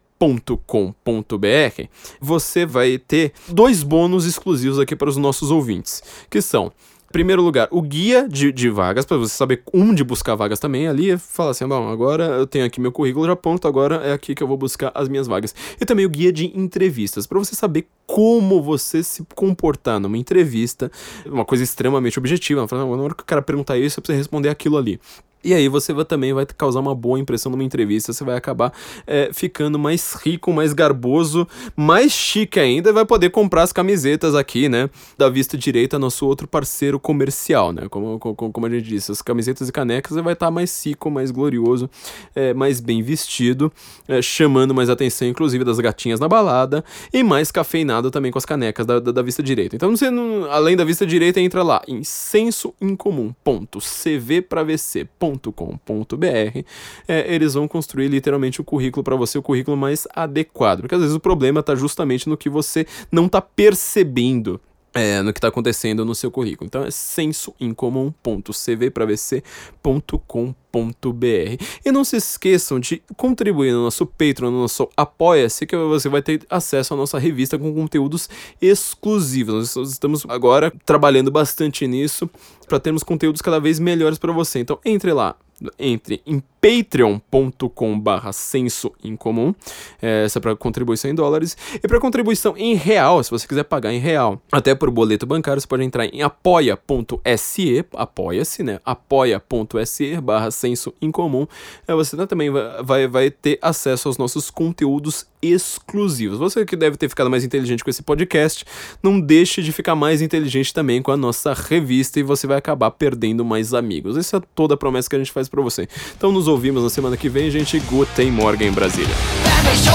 com.br você vai ter dois bônus exclusivos aqui para os nossos ouvintes, que são primeiro lugar, o guia de, de vagas, para você saber onde buscar vagas também. Ali fala assim: bom, agora eu tenho aqui meu currículo já pronto, agora é aqui que eu vou buscar as minhas vagas. E também o guia de entrevistas, para você saber como você se comportar numa entrevista, uma coisa extremamente objetiva. Na hora que o cara perguntar isso, você precisa responder aquilo ali. E aí você vai, também vai causar uma boa impressão numa entrevista, você vai acabar é, ficando mais rico, mais garboso, mais chique ainda, vai poder comprar as camisetas aqui, né, da Vista Direita, nosso outro parceiro comercial, né, como, como, como a gente disse, as camisetas e canecas, vai estar tá mais rico, mais glorioso, é, mais bem vestido, é, chamando mais atenção, inclusive, das gatinhas na balada, e mais cafeinado também com as canecas da, da, da Vista Direita. Então, você, não, além da Vista Direita, entra lá em sensoincomum.cvpravc.com com.br é, eles vão construir literalmente o currículo para você, o currículo mais adequado. Porque às vezes o problema está justamente no que você não está percebendo. É, no que está acontecendo no seu currículo. Então é sensoincomum.cvpravc.com.br. E não se esqueçam de contribuir no nosso Patreon, no nosso Apoia-se, que você vai ter acesso à nossa revista com conteúdos exclusivos. Nós estamos agora trabalhando bastante nisso para termos conteúdos cada vez melhores para você. Então entre lá, entre em patreon.com barra senso em comum, é, essa é para contribuição em dólares, e para contribuição em real, se você quiser pagar em real, até por boleto bancário, você pode entrar em apoia.se, apoia-se, né, apoia.se barra senso em comum, é, você também vai, vai, vai ter acesso aos nossos conteúdos exclusivos. Você que deve ter ficado mais inteligente com esse podcast, não deixe de ficar mais inteligente também com a nossa revista e você vai acabar perdendo mais amigos. Essa é toda a promessa que a gente faz para você. Então nos ouvimos na semana que vem, gente. Guten Morgen em Brasília. Wenn ich